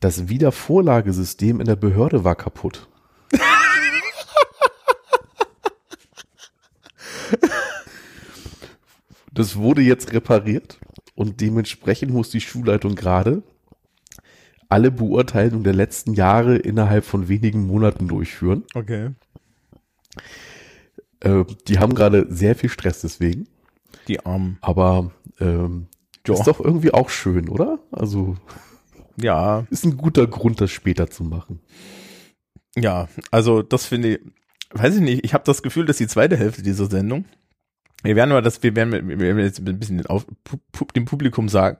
Speaker 1: Das Wiedervorlagesystem in der Behörde war kaputt. Das wurde jetzt repariert und dementsprechend muss die Schulleitung gerade alle Beurteilungen der letzten Jahre innerhalb von wenigen Monaten durchführen.
Speaker 2: Okay.
Speaker 1: Äh, die haben gerade sehr viel Stress deswegen,
Speaker 2: Die Armen.
Speaker 1: aber ähm, ist doch irgendwie auch schön, oder? Also
Speaker 2: Ja,
Speaker 1: ist ein guter Grund, das später zu machen.
Speaker 2: ja. Also das finde ich, weiß ich nicht, ich habe das Gefühl, dass die zweite Hälfte dieser Sendung, wir werden mal das, wir werden, wir werden jetzt ein bisschen auf, dem Publikum sagen,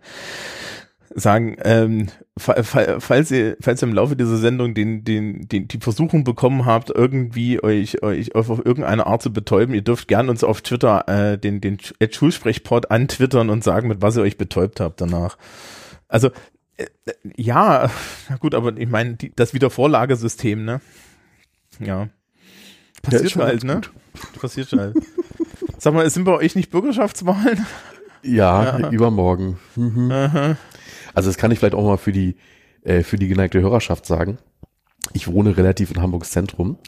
Speaker 2: sagen, ähm, fa- fa- falls ihr, falls ihr im Laufe dieser Sendung den, den, den, die Versuchung bekommen habt, irgendwie euch, euch auf irgendeine Art zu betäuben, ihr dürft gern uns auf Twitter äh, den, den Sch- Schulsprechport antwittern und sagen, mit was ihr euch betäubt habt danach. Also äh, ja, na gut, aber ich meine, das Wiedervorlagesystem, ne? Ja. Passiert halt, ne? Passiert halt. Sag mal, sind bei euch nicht Bürgerschaftswahlen?
Speaker 1: Ja,
Speaker 2: Ja.
Speaker 1: übermorgen. Mhm.
Speaker 2: Aha.
Speaker 1: Also das kann ich vielleicht auch mal für die, äh, für die geneigte Hörerschaft sagen. Ich wohne relativ in Hamburgs Zentrum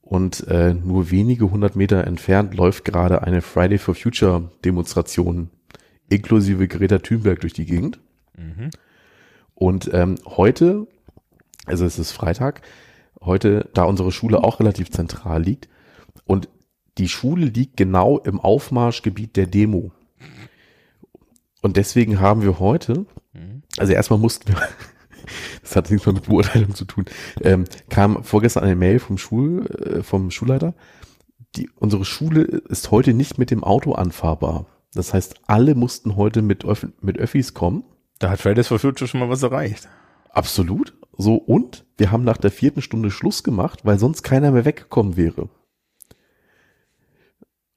Speaker 1: und äh, nur wenige hundert Meter entfernt läuft gerade eine Friday for Future Demonstration inklusive Greta Thunberg durch die Gegend.
Speaker 2: Mhm.
Speaker 1: Und ähm, heute, also es ist Freitag, heute, da unsere Schule auch relativ zentral liegt und die Schule liegt genau im Aufmarschgebiet der Demo. Und deswegen haben wir heute, also erstmal mussten wir, das hat nichts mehr mit Beurteilung zu tun, ähm, kam vorgestern eine Mail vom Schul, äh, vom Schulleiter. Die, unsere Schule ist heute nicht mit dem Auto anfahrbar. Das heißt, alle mussten heute mit, Öff mit Öffis kommen.
Speaker 2: Da hat Fridays for Future schon mal was erreicht.
Speaker 1: Absolut. So, und wir haben nach der vierten Stunde Schluss gemacht, weil sonst keiner mehr weggekommen wäre.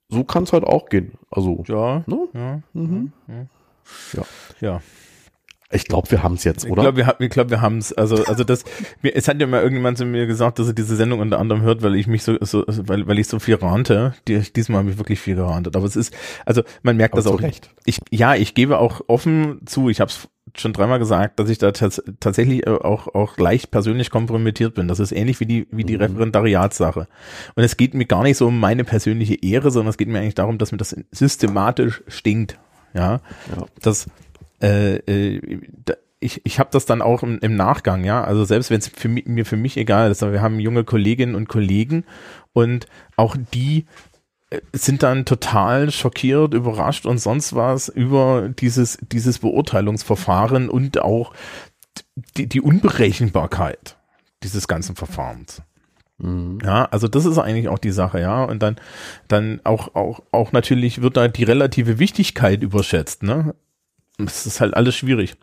Speaker 1: So kann es halt auch gehen. Also,
Speaker 2: Ja.
Speaker 1: ne?
Speaker 2: Ja.
Speaker 1: Mhm. Ja.
Speaker 2: Ja.
Speaker 1: Ich glaube, wir haben es jetzt,
Speaker 2: Ich
Speaker 1: oder?
Speaker 2: glaube, wir, ich glaub, wir haben es. Also, also das, mir, es hat ja mal irgendjemand zu mir gesagt, dass er diese Sendung unter anderem hört, weil ich mich so, so weil, weil ich so viel rante. Die, diesmal habe ich wirklich viel gerantet. Aber es ist, also man merkt
Speaker 1: Aber
Speaker 2: das auch.
Speaker 1: Recht.
Speaker 2: Ich, ja, ich gebe auch offen zu, ich habe es schon dreimal gesagt, dass ich da tats tatsächlich äh, auch, auch leicht persönlich kompromittiert bin. Das ist ähnlich wie die, wie die
Speaker 1: Mhm.
Speaker 2: Referendariatssache. Und es geht mir gar nicht so um meine persönliche Ehre, sondern es geht mir eigentlich darum, dass mir das systematisch stinkt. Ja,
Speaker 1: Ja.
Speaker 2: das äh, äh, da, ich, ich habe das dann auch im, im Nachgang, ja. Also selbst wenn es für mich, mir für mich egal ist, aber wir haben junge Kolleginnen und Kollegen und auch die sind dann total schockiert, überrascht und sonst was über dieses, dieses Beurteilungsverfahren und auch die, die Unberechenbarkeit dieses ganzen Verfahrens.
Speaker 1: Mhm.
Speaker 2: Ja, also das ist eigentlich auch die Sache, ja. Und dann, dann auch, auch, auch natürlich wird da die relative Wichtigkeit überschätzt, ne? Das ist halt alles schwierig.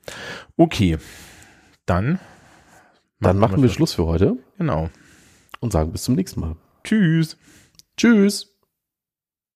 Speaker 2: Okay. Dann.
Speaker 1: Dann machen wir Schluss für heute
Speaker 2: Genau.
Speaker 1: und sagen bis zum nächsten Mal.
Speaker 2: Tschüss.
Speaker 1: Tschüss.